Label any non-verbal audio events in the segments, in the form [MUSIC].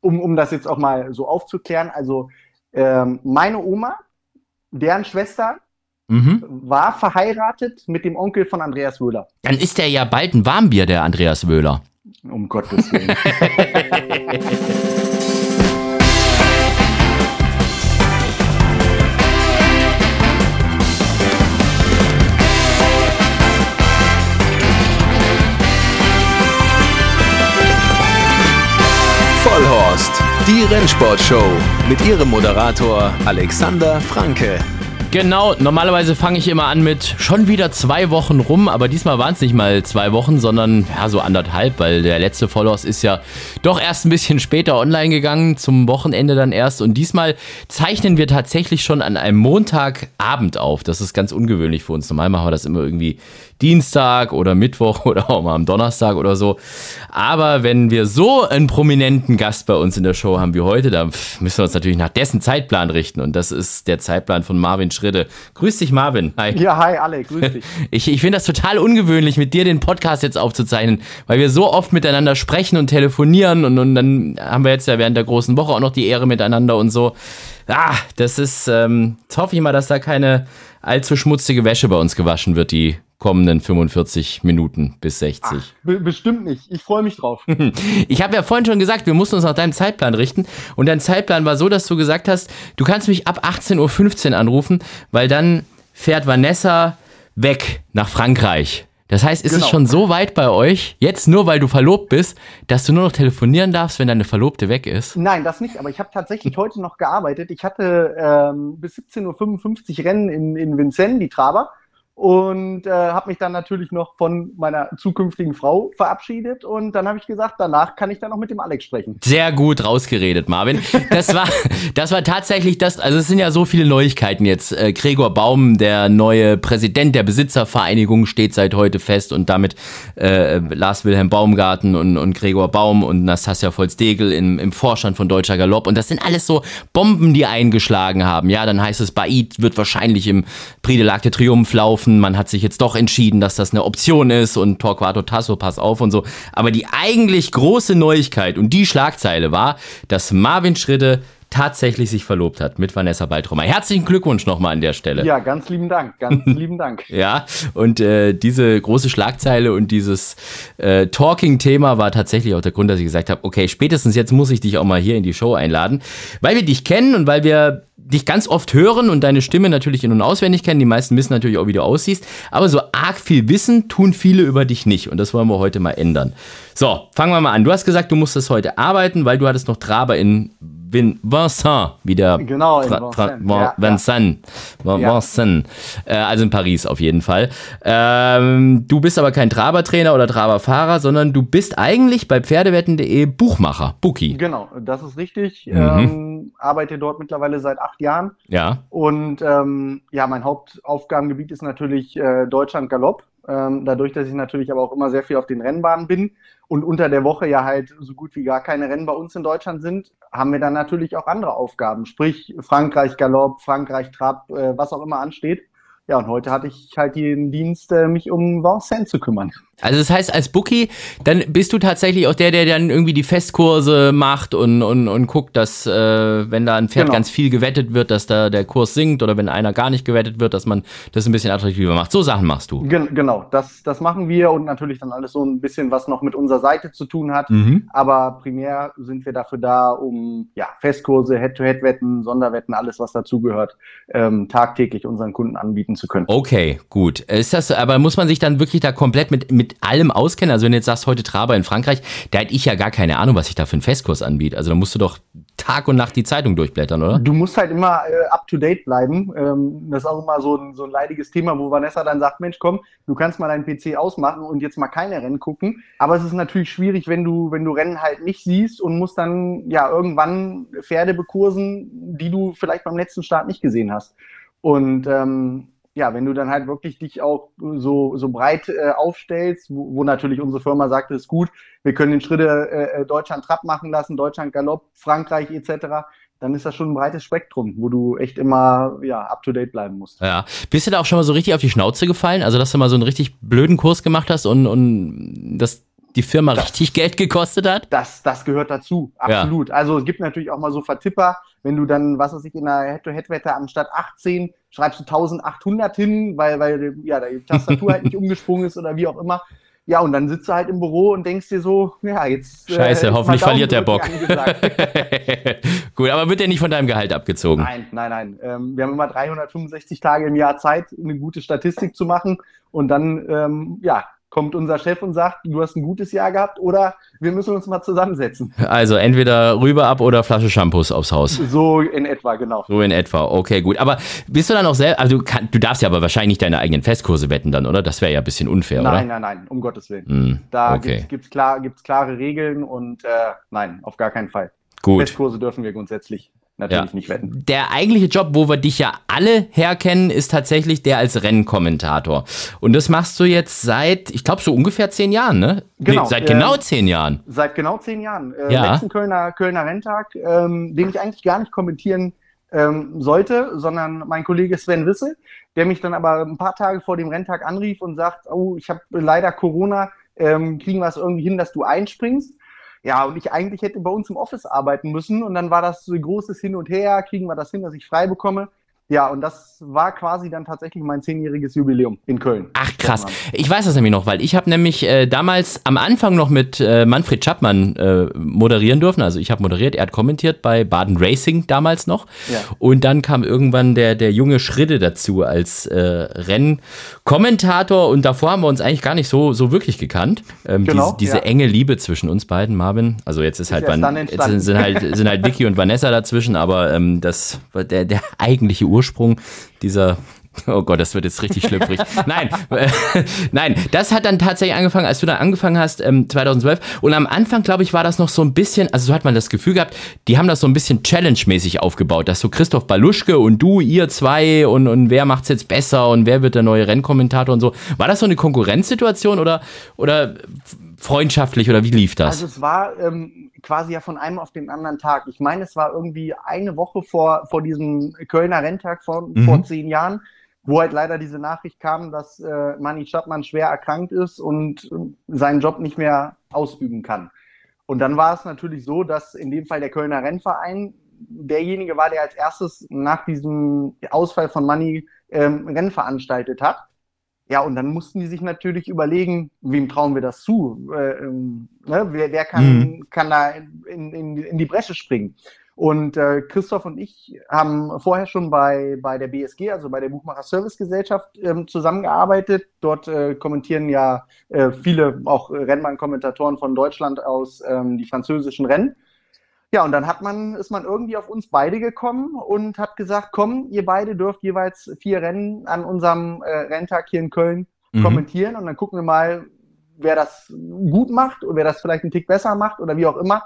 um, um das jetzt auch mal so aufzuklären, also ähm, meine Oma, deren Schwester, mhm. war verheiratet mit dem Onkel von Andreas Wöhler. Dann ist der ja bald ein Warmbier, der Andreas Wöhler. Um Gottes Willen. [LAUGHS] Rennsportshow mit ihrem Moderator Alexander Franke. Genau, normalerweise fange ich immer an mit schon wieder zwei Wochen rum, aber diesmal waren es nicht mal zwei Wochen, sondern ja, so anderthalb, weil der letzte Follows ist ja doch erst ein bisschen später online gegangen, zum Wochenende dann erst. Und diesmal zeichnen wir tatsächlich schon an einem Montagabend auf. Das ist ganz ungewöhnlich für uns. Normal machen wir das immer irgendwie Dienstag oder Mittwoch [LAUGHS] oder auch mal am Donnerstag oder so. Aber wenn wir so einen prominenten Gast bei uns in der Show haben wie heute, dann müssen wir uns natürlich nach dessen Zeitplan richten. Und das ist der Zeitplan von Marvin Schritte. Grüß dich, Marvin. Hi. Ja, hi, alle. Grüß [LAUGHS] dich. Ich, ich finde das total ungewöhnlich, mit dir den Podcast jetzt aufzuzeichnen, weil wir so oft miteinander sprechen und telefonieren und, und dann haben wir jetzt ja während der großen Woche auch noch die Ehre miteinander und so. Ah, das ist, ähm, jetzt hoffe ich mal, dass da keine allzu schmutzige Wäsche bei uns gewaschen wird, die kommenden 45 Minuten bis 60. Ach, bestimmt nicht. Ich freue mich drauf. [LAUGHS] ich habe ja vorhin schon gesagt, wir mussten uns nach deinem Zeitplan richten. Und dein Zeitplan war so, dass du gesagt hast, du kannst mich ab 18.15 Uhr anrufen, weil dann fährt Vanessa weg nach Frankreich. Das heißt, ist genau. es schon so weit bei euch, jetzt nur weil du verlobt bist, dass du nur noch telefonieren darfst, wenn deine Verlobte weg ist? Nein, das nicht. Aber ich habe tatsächlich heute noch gearbeitet. Ich hatte ähm, bis 17.55 Uhr Rennen in, in Vincennes, die Traber und äh, habe mich dann natürlich noch von meiner zukünftigen Frau verabschiedet und dann habe ich gesagt, danach kann ich dann noch mit dem Alex sprechen. Sehr gut rausgeredet, Marvin. Das war [LAUGHS] das war tatsächlich das, also es sind ja so viele Neuigkeiten jetzt. Äh, Gregor Baum, der neue Präsident der Besitzervereinigung, steht seit heute fest und damit äh, Lars Wilhelm Baumgarten und, und Gregor Baum und Nastasia Volz-Degel im, im Vorstand von Deutscher Galopp und das sind alles so Bomben, die eingeschlagen haben. Ja, dann heißt es, Baid wird wahrscheinlich im Prix de l'Arc de Triomphe laufen getroffen, man hat sich jetzt doch entschieden, dass das eine Option ist und Torquato Tasso, pass auf und so. Aber die eigentlich große Neuigkeit und die Schlagzeile war, dass Marvin Schritte tatsächlich sich verlobt hat mit Vanessa Baltrummer. Herzlichen Glückwunsch nochmal an der Stelle. Ja, ganz lieben Dank, ganz [LAUGHS] lieben Dank. ja, und äh, diese große Schlagzeile und dieses äh, Talking-Thema war tatsächlich auch der Grund, dass ich gesagt habe, okay, spätestens jetzt muss ich dich auch mal hier in die Show einladen, weil wir dich kennen und weil wir dich ganz oft hören und deine Stimme natürlich in- und auswendig kennen. Die meisten wissen natürlich auch, wie du aussiehst. Aber so arg viel Wissen tun viele über dich nicht. Und das wollen wir heute mal ändern. So, fangen wir mal an. Du hast gesagt, du musstest heute arbeiten, weil du hattest noch Traber in Vin Vincent, wie der genau, Fra Fra ja, Vincent, ja. Vincent. Äh, also in Paris auf jeden Fall. Ähm, du bist aber kein Trabertrainer oder Traberfahrer, sondern du bist eigentlich bei Pferdewetten.de Buchmacher, Bookie. Genau, das ist richtig. Mhm. Ähm, arbeite dort mittlerweile seit acht Jahren. Ja. Und ähm, ja, mein Hauptaufgabengebiet ist natürlich äh, Deutschland Galopp. Ähm, dadurch, dass ich natürlich aber auch immer sehr viel auf den Rennbahnen bin und unter der Woche ja halt so gut wie gar keine Rennen bei uns in Deutschland sind, haben wir dann natürlich auch andere Aufgaben, sprich Frankreich Galopp, Frankreich Trab, äh, was auch immer ansteht. Ja, und heute hatte ich halt den Dienst, äh, mich um Vincennes zu kümmern. Also das heißt, als Bookie, dann bist du tatsächlich auch der, der dann irgendwie die Festkurse macht und, und, und guckt, dass äh, wenn da ein Pferd genau. ganz viel gewettet wird, dass da der Kurs sinkt oder wenn einer gar nicht gewettet wird, dass man das ein bisschen attraktiver macht. So Sachen machst du. Gen genau, das, das machen wir und natürlich dann alles so ein bisschen, was noch mit unserer Seite zu tun hat. Mhm. Aber primär sind wir dafür da, um ja, Festkurse, Head-to-Head-Wetten, Sonderwetten, alles, was dazugehört, ähm, tagtäglich unseren Kunden anbieten zu können. Okay, gut. Ist das, aber muss man sich dann wirklich da komplett mit, mit allem auskennen? Also wenn du jetzt sagst, heute Traber in Frankreich, da hätte ich ja gar keine Ahnung, was ich da für einen Festkurs anbiete. Also da musst du doch Tag und Nacht die Zeitung durchblättern, oder? Du musst halt immer äh, up to date bleiben. Ähm, das ist auch immer so ein, so ein leidiges Thema, wo Vanessa dann sagt, Mensch, komm, du kannst mal deinen PC ausmachen und jetzt mal keine Rennen gucken. Aber es ist natürlich schwierig, wenn du, wenn du Rennen halt nicht siehst und musst dann ja irgendwann Pferde bekursen, die du vielleicht beim letzten Start nicht gesehen hast. Und ähm, ja, wenn du dann halt wirklich dich auch so, so breit äh, aufstellst, wo, wo natürlich unsere Firma sagt, es ist gut, wir können den Schritte äh, äh, Deutschland Trab machen lassen, Deutschland Galopp, Frankreich etc., dann ist das schon ein breites Spektrum, wo du echt immer ja, up to date bleiben musst. Ja. Bist du da auch schon mal so richtig auf die Schnauze gefallen? Also, dass du mal so einen richtig blöden Kurs gemacht hast und, und das die Firma das, richtig Geld gekostet hat? Das, das gehört dazu, absolut. Ja. Also es gibt natürlich auch mal so Vertipper, wenn du dann, was weiß ich, in einer Head-to-Head-Wette anstatt 18 schreibst du 1800 hin, weil, weil ja, die Tastatur halt nicht [LAUGHS] umgesprungen ist oder wie auch immer. Ja, und dann sitzt du halt im Büro und denkst dir so, ja, jetzt. Äh, Scheiße, äh, hoffentlich verliert der Bock. [LAUGHS] Gut, aber wird der nicht von deinem Gehalt abgezogen? Nein, nein, nein. Ähm, wir haben immer 365 Tage im Jahr Zeit, eine gute Statistik zu machen. Und dann, ähm, ja, kommt unser Chef und sagt, du hast ein gutes Jahr gehabt oder wir müssen uns mal zusammensetzen. Also entweder rüber ab oder Flasche Shampoos aufs Haus. So in etwa, genau. So in etwa, okay, gut. Aber bist du dann auch selber, also du, kann, du darfst ja aber wahrscheinlich nicht deine eigenen Festkurse wetten dann, oder? Das wäre ja ein bisschen unfair, nein, oder? Nein, nein, nein, um Gottes Willen. Mm, da okay. gibt es klar, klare Regeln und äh, nein, auf gar keinen Fall. Gut. Festkurse dürfen wir grundsätzlich natürlich ja. nicht wetten. Der eigentliche Job, wo wir dich ja alle herkennen, ist tatsächlich der als Rennkommentator. Und das machst du jetzt seit, ich glaube, so ungefähr zehn Jahren, ne? Genau. Nee, seit genau äh, zehn Jahren. Seit genau zehn Jahren. Äh, ja. Letzten Kölner, Kölner Renntag, ähm, den ich eigentlich gar nicht kommentieren ähm, sollte, sondern mein Kollege Sven Wisse, der mich dann aber ein paar Tage vor dem Renntag anrief und sagt, oh, ich habe leider Corona, ähm, kriegen wir es irgendwie hin, dass du einspringst? Ja, und ich eigentlich hätte bei uns im Office arbeiten müssen und dann war das so ein großes Hin und Her, kriegen wir das hin, dass ich frei bekomme. Ja, und das war quasi dann tatsächlich mein zehnjähriges Jubiläum in Köln. Ach krass. Ich weiß das nämlich noch, weil ich habe nämlich äh, damals am Anfang noch mit äh, Manfred Chapmann äh, moderieren dürfen. Also ich habe moderiert, er hat kommentiert bei Baden Racing damals noch. Ja. Und dann kam irgendwann der, der junge Schritte dazu als äh, Rennkommentator. Und davor haben wir uns eigentlich gar nicht so, so wirklich gekannt. Ähm, genau, diese, diese ja. enge Liebe zwischen uns beiden, Marvin. Also jetzt ist, ist halt, Van, jetzt sind halt, sind halt Vicky und Vanessa dazwischen, aber ähm, das der, der eigentliche Ursprung Ursprung dieser Oh Gott, das wird jetzt richtig schlüpfrig. [LAUGHS] nein, äh, nein, das hat dann tatsächlich angefangen, als du dann angefangen hast, ähm, 2012. Und am Anfang, glaube ich, war das noch so ein bisschen, also so hat man das Gefühl gehabt, die haben das so ein bisschen challenge-mäßig aufgebaut, dass so Christoph Baluschke und du, ihr zwei und, und wer macht's jetzt besser und wer wird der neue Rennkommentator und so. War das so eine Konkurrenzsituation oder, oder freundschaftlich oder wie lief das? Also es war ähm, quasi ja von einem auf den anderen Tag. Ich meine, es war irgendwie eine Woche vor, vor diesem Kölner Renntag vor, mhm. vor zehn Jahren, wo halt leider diese Nachricht kam, dass äh, Manni Stadtmann schwer erkrankt ist und äh, seinen Job nicht mehr ausüben kann. Und dann war es natürlich so, dass in dem Fall der Kölner Rennverein derjenige war, der als erstes nach diesem Ausfall von Manni ähm, Rennen veranstaltet hat. Ja, und dann mussten die sich natürlich überlegen, wem trauen wir das zu? Äh, ähm, ne? wer, wer kann, mhm. kann da in, in, in die Bresche springen? Und äh, Christoph und ich haben vorher schon bei, bei der BSG, also bei der Buchmacher Service Gesellschaft, ähm, zusammengearbeitet. Dort äh, kommentieren ja äh, viele auch Rennbahn-Kommentatoren von Deutschland aus ähm, die französischen Rennen. Ja, und dann hat man, ist man irgendwie auf uns beide gekommen und hat gesagt, komm, ihr beide dürft jeweils vier Rennen an unserem äh, Renntag hier in Köln mhm. kommentieren und dann gucken wir mal, wer das gut macht oder wer das vielleicht einen Tick besser macht oder wie auch immer.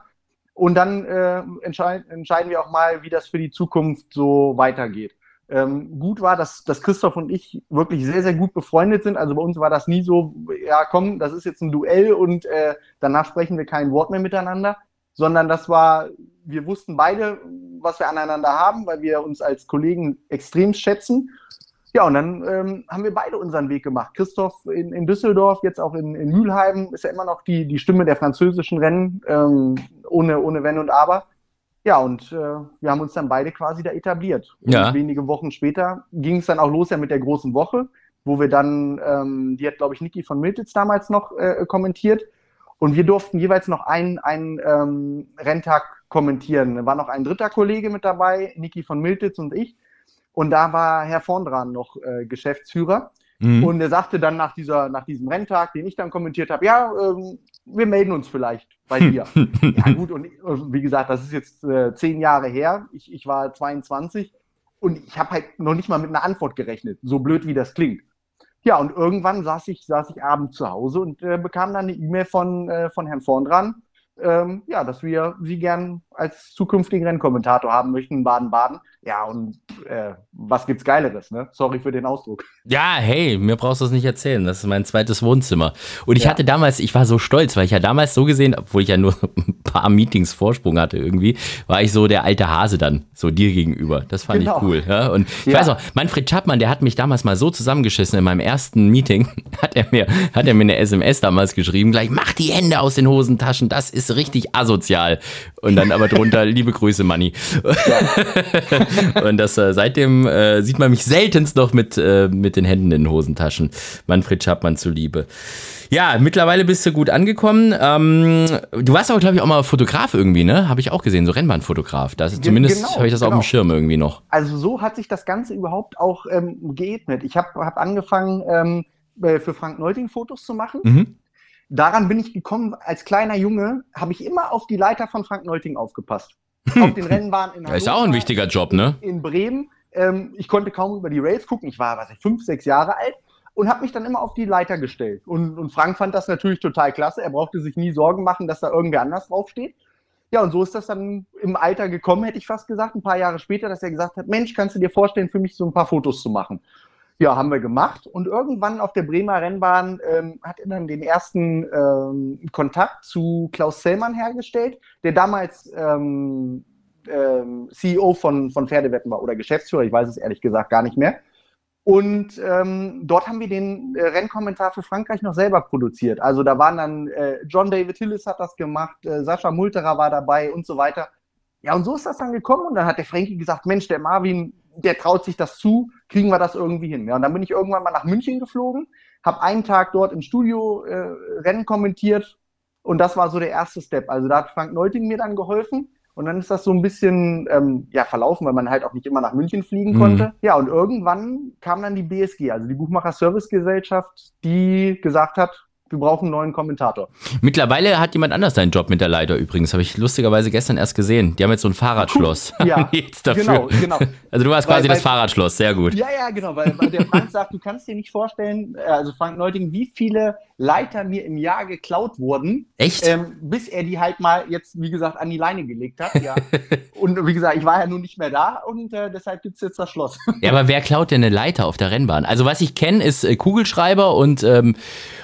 Und dann äh, entscheid entscheiden wir auch mal, wie das für die Zukunft so weitergeht. Ähm, gut war, dass, dass Christoph und ich wirklich sehr, sehr gut befreundet sind. Also bei uns war das nie so, ja komm, das ist jetzt ein Duell und äh, danach sprechen wir kein Wort mehr miteinander, sondern das war, wir wussten beide, was wir aneinander haben, weil wir uns als Kollegen extrem schätzen. Ja, und dann ähm, haben wir beide unseren Weg gemacht. Christoph in, in Düsseldorf, jetzt auch in, in Mülheim, ist ja immer noch die, die Stimme der französischen Rennen, ähm, ohne, ohne Wenn und Aber. Ja, und äh, wir haben uns dann beide quasi da etabliert. Und ja. wenige Wochen später ging es dann auch los ja mit der großen Woche, wo wir dann, ähm, die hat, glaube ich, Niki von Miltitz damals noch äh, kommentiert. Und wir durften jeweils noch einen, einen ähm, Renntag kommentieren. Da war noch ein dritter Kollege mit dabei, Niki von Miltitz und ich. Und da war Herr Vondran noch äh, Geschäftsführer. Mhm. Und er sagte dann nach, dieser, nach diesem Renntag, den ich dann kommentiert habe, ja, ähm, wir melden uns vielleicht bei [LAUGHS] dir. ja gut, und wie gesagt, das ist jetzt äh, zehn Jahre her. Ich, ich war 22 und ich habe halt noch nicht mal mit einer Antwort gerechnet, so blöd wie das klingt. Ja, und irgendwann saß ich, saß ich abends zu Hause und äh, bekam dann eine E-Mail von, äh, von Herrn Vorn dran, ähm, ja, dass wir sie gern als zukünftigen Rennkommentator haben möchten in Baden-Baden. Ja, und äh, was gibt's Geileres, ne? Sorry für den Ausdruck. Ja, hey, mir brauchst du es nicht erzählen. Das ist mein zweites Wohnzimmer. Und ich ja. hatte damals, ich war so stolz, weil ich ja damals so gesehen, obwohl ich ja nur [LAUGHS] ein paar Meetings Vorsprung hatte irgendwie, war ich so der alte Hase dann, so dir gegenüber. Das fand genau. ich cool. Ja? Und ich ja. weiß auch, Manfred Chapmann, der hat mich damals mal so zusammengeschissen in meinem ersten Meeting, [LAUGHS] hat er mir, hat er mir eine SMS damals geschrieben, gleich, mach die Hände aus den Hosentaschen, das ist richtig asozial. Und dann aber drunter, liebe Grüße, Manni. Ja. [LAUGHS] [LAUGHS] Und das äh, seitdem äh, sieht man mich seltenst noch mit, äh, mit den Händen in den Hosentaschen. Manfred Schappmann zuliebe. Ja, mittlerweile bist du gut angekommen. Ähm, du warst aber, glaube ich, auch mal Fotograf irgendwie, ne? Habe ich auch gesehen, so Rennbahnfotograf. Das, zumindest genau, habe ich das genau. auf dem genau. Schirm irgendwie noch. Also so hat sich das Ganze überhaupt auch ähm, geebnet. Ich habe hab angefangen, ähm, äh, für Frank Neuting Fotos zu machen. Mhm. Daran bin ich gekommen, als kleiner Junge habe ich immer auf die Leiter von Frank Neuting aufgepasst auf den Rennbahnen in [LAUGHS] Hannover. Das ist auch ein wichtiger Job, ne? In Bremen. Ähm, ich konnte kaum über die Rails gucken. Ich war, was ich, fünf, sechs Jahre alt und habe mich dann immer auf die Leiter gestellt. Und, und Frank fand das natürlich total klasse. Er brauchte sich nie Sorgen machen, dass da irgendwer anders draufsteht. Ja, und so ist das dann im Alter gekommen, hätte ich fast gesagt, ein paar Jahre später, dass er gesagt hat, Mensch, kannst du dir vorstellen, für mich so ein paar Fotos zu machen? Ja, haben wir gemacht. Und irgendwann auf der Bremer Rennbahn ähm, hat er dann den ersten ähm, Kontakt zu Klaus Sellmann hergestellt, der damals ähm, ähm CEO von, von Pferdewetten war oder Geschäftsführer, ich weiß es ehrlich gesagt gar nicht mehr. Und ähm, dort haben wir den äh, Rennkommentar für Frankreich noch selber produziert. Also da waren dann äh, John David Hillis hat das gemacht, äh, Sascha Multerer war dabei und so weiter. Ja, und so ist das dann gekommen. Und dann hat der Frankie gesagt, Mensch, der Marvin, der traut sich das zu, kriegen wir das irgendwie hin. Ja, und dann bin ich irgendwann mal nach München geflogen, habe einen Tag dort im Studio äh, Rennen kommentiert und das war so der erste Step. Also da hat Frank Neuting mir dann geholfen und dann ist das so ein bisschen ähm, ja, verlaufen, weil man halt auch nicht immer nach München fliegen mhm. konnte. Ja, und irgendwann kam dann die BSG, also die Buchmacher Service Gesellschaft, die gesagt hat, wir brauchen einen neuen Kommentator. Mittlerweile hat jemand anders seinen Job mit der Leiter übrigens. Habe ich lustigerweise gestern erst gesehen. Die haben jetzt so ein Fahrradschloss. [LAUGHS] Ja, [LAUGHS] jetzt dafür. genau, genau. Also du warst weil, quasi weil, das Fahrradschloss, sehr gut. Ja, ja, genau, weil, weil der Frank sagt, du kannst dir nicht vorstellen, äh, also Frank Neuting, wie viele Leiter mir im Jahr geklaut wurden. Echt? Ähm, bis er die halt mal jetzt, wie gesagt, an die Leine gelegt hat. Ja. [LAUGHS] und wie gesagt, ich war ja nun nicht mehr da und äh, deshalb gibt es jetzt das Schloss. ja, aber wer klaut denn eine Leiter auf der Rennbahn? Also was ich kenne, ist äh, Kugelschreiber und ähm,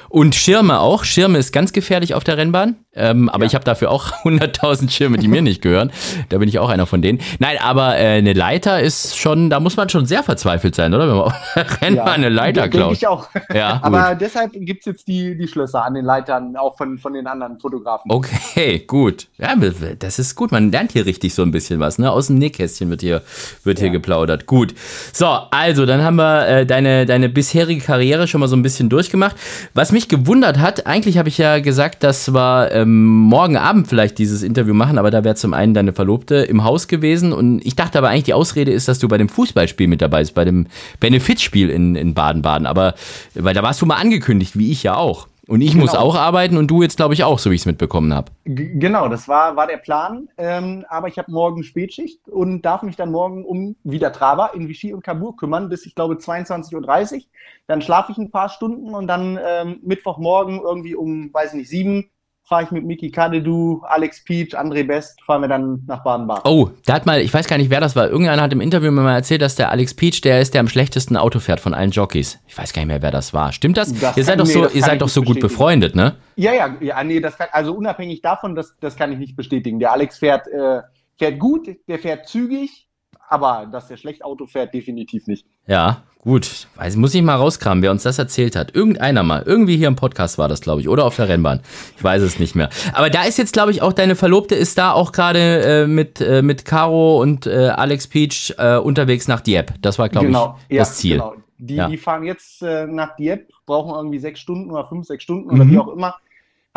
und Schirme auch. Schirme ist ganz gefährlich auf der Rennbahn. Ähm, aber ja. ich habe dafür auch [LAUGHS] 100.000 Schirme, die mir nicht gehören. Da bin ich auch einer von denen. Nein, aber äh, eine Leiter ist schon, da muss man schon sehr verzweifelt sein, oder? Wenn man auf der Rennbahn ja, eine Leiter klaut. ich auch. Ja, [LAUGHS] aber deshalb gibt es jetzt die, die Schlösser an den Leitern, auch von, von den anderen Fotografen. Okay, gut. Ja, das ist gut. Man lernt hier richtig so ein bisschen was. Ne? Aus dem Nähkästchen wird hier, wird ja. hier geplaudert. Gut. So, also, dann haben wir äh, deine, deine bisherige Karriere schon mal so ein bisschen durchgemacht. Was mich gewundert hat, eigentlich habe ich ja gesagt, das war ähm, morgen Abend vielleicht dieses Interview machen, aber da wäre zum einen deine Verlobte im Haus gewesen und ich dachte aber eigentlich, die Ausrede ist, dass du bei dem Fußballspiel mit dabei bist, bei dem Benefitspiel in Baden-Baden. Aber, weil da warst du mal angekündigt, wie ich ja auch. Und ich genau. muss auch arbeiten und du jetzt, glaube ich, auch, so wie ich es mitbekommen habe. Genau, das war, war der Plan. Ähm, aber ich habe morgen Spätschicht und darf mich dann morgen um wieder Traber in Vichy und Kabur kümmern, bis ich glaube 22.30 Uhr. Dann schlafe ich ein paar Stunden und dann ähm, Mittwochmorgen irgendwie um, weiß nicht, sieben fahre ich mit Miki Kadedu, Alex Peach, André Best, fahren wir dann nach Baden-Baden. Oh, da hat mal, ich weiß gar nicht, wer das war. Irgendeiner hat im Interview mir mal erzählt, dass der Alex Peach der ist, der am schlechtesten Auto fährt von allen Jockeys. Ich weiß gar nicht mehr, wer das war. Stimmt das? das ihr seid doch so, ihr seid doch so gut befreundet, ne? Ja, ja, ja, nee, das kann, also unabhängig davon, das, das kann ich nicht bestätigen. Der Alex fährt, äh, fährt gut, der fährt zügig, aber dass der schlecht Auto fährt, definitiv nicht. Ja, gut. Weiß, muss ich mal rauskramen, wer uns das erzählt hat. Irgendeiner mal. Irgendwie hier im Podcast war das, glaube ich. Oder auf der Rennbahn. Ich weiß es nicht mehr. Aber da ist jetzt, glaube ich, auch deine Verlobte ist da auch gerade äh, mit, äh, mit Caro und äh, Alex Peach äh, unterwegs nach Dieppe. Das war, glaube genau. ich, das Ziel. Genau. Die, ja. die fahren jetzt äh, nach Dieppe, brauchen irgendwie sechs Stunden oder fünf, sechs Stunden mhm. oder wie auch immer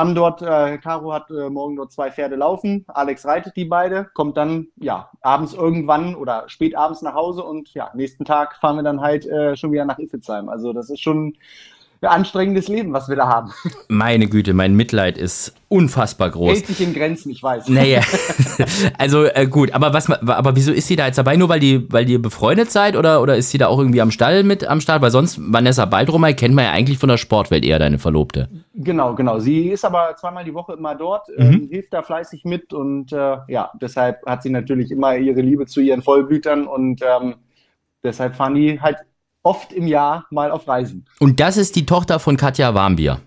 haben dort, äh, Caro hat äh, morgen dort zwei Pferde laufen, Alex reitet die beide, kommt dann ja abends irgendwann oder spät abends nach Hause und ja, nächsten Tag fahren wir dann halt äh, schon wieder nach Iffelsheim. Also das ist schon ein anstrengendes Leben, was wir da haben. [LAUGHS] Meine Güte, mein Mitleid ist unfassbar groß. Hält sich in Grenzen, ich weiß. Naja, [LAUGHS] also äh, gut, aber was, aber wieso ist sie da jetzt dabei? Nur weil die, weil ihr befreundet seid oder, oder ist sie da auch irgendwie am Stall mit am Start? Weil sonst Vanessa Baldromay kennt man ja eigentlich von der Sportwelt eher deine Verlobte. Genau, genau. Sie ist aber zweimal die Woche immer dort, mhm. ähm, hilft da fleißig mit und äh, ja, deshalb hat sie natürlich immer ihre Liebe zu ihren Vollblütern und ähm, deshalb fahren die halt oft im Jahr mal auf Reisen. Und das ist die Tochter von Katja Warmbier.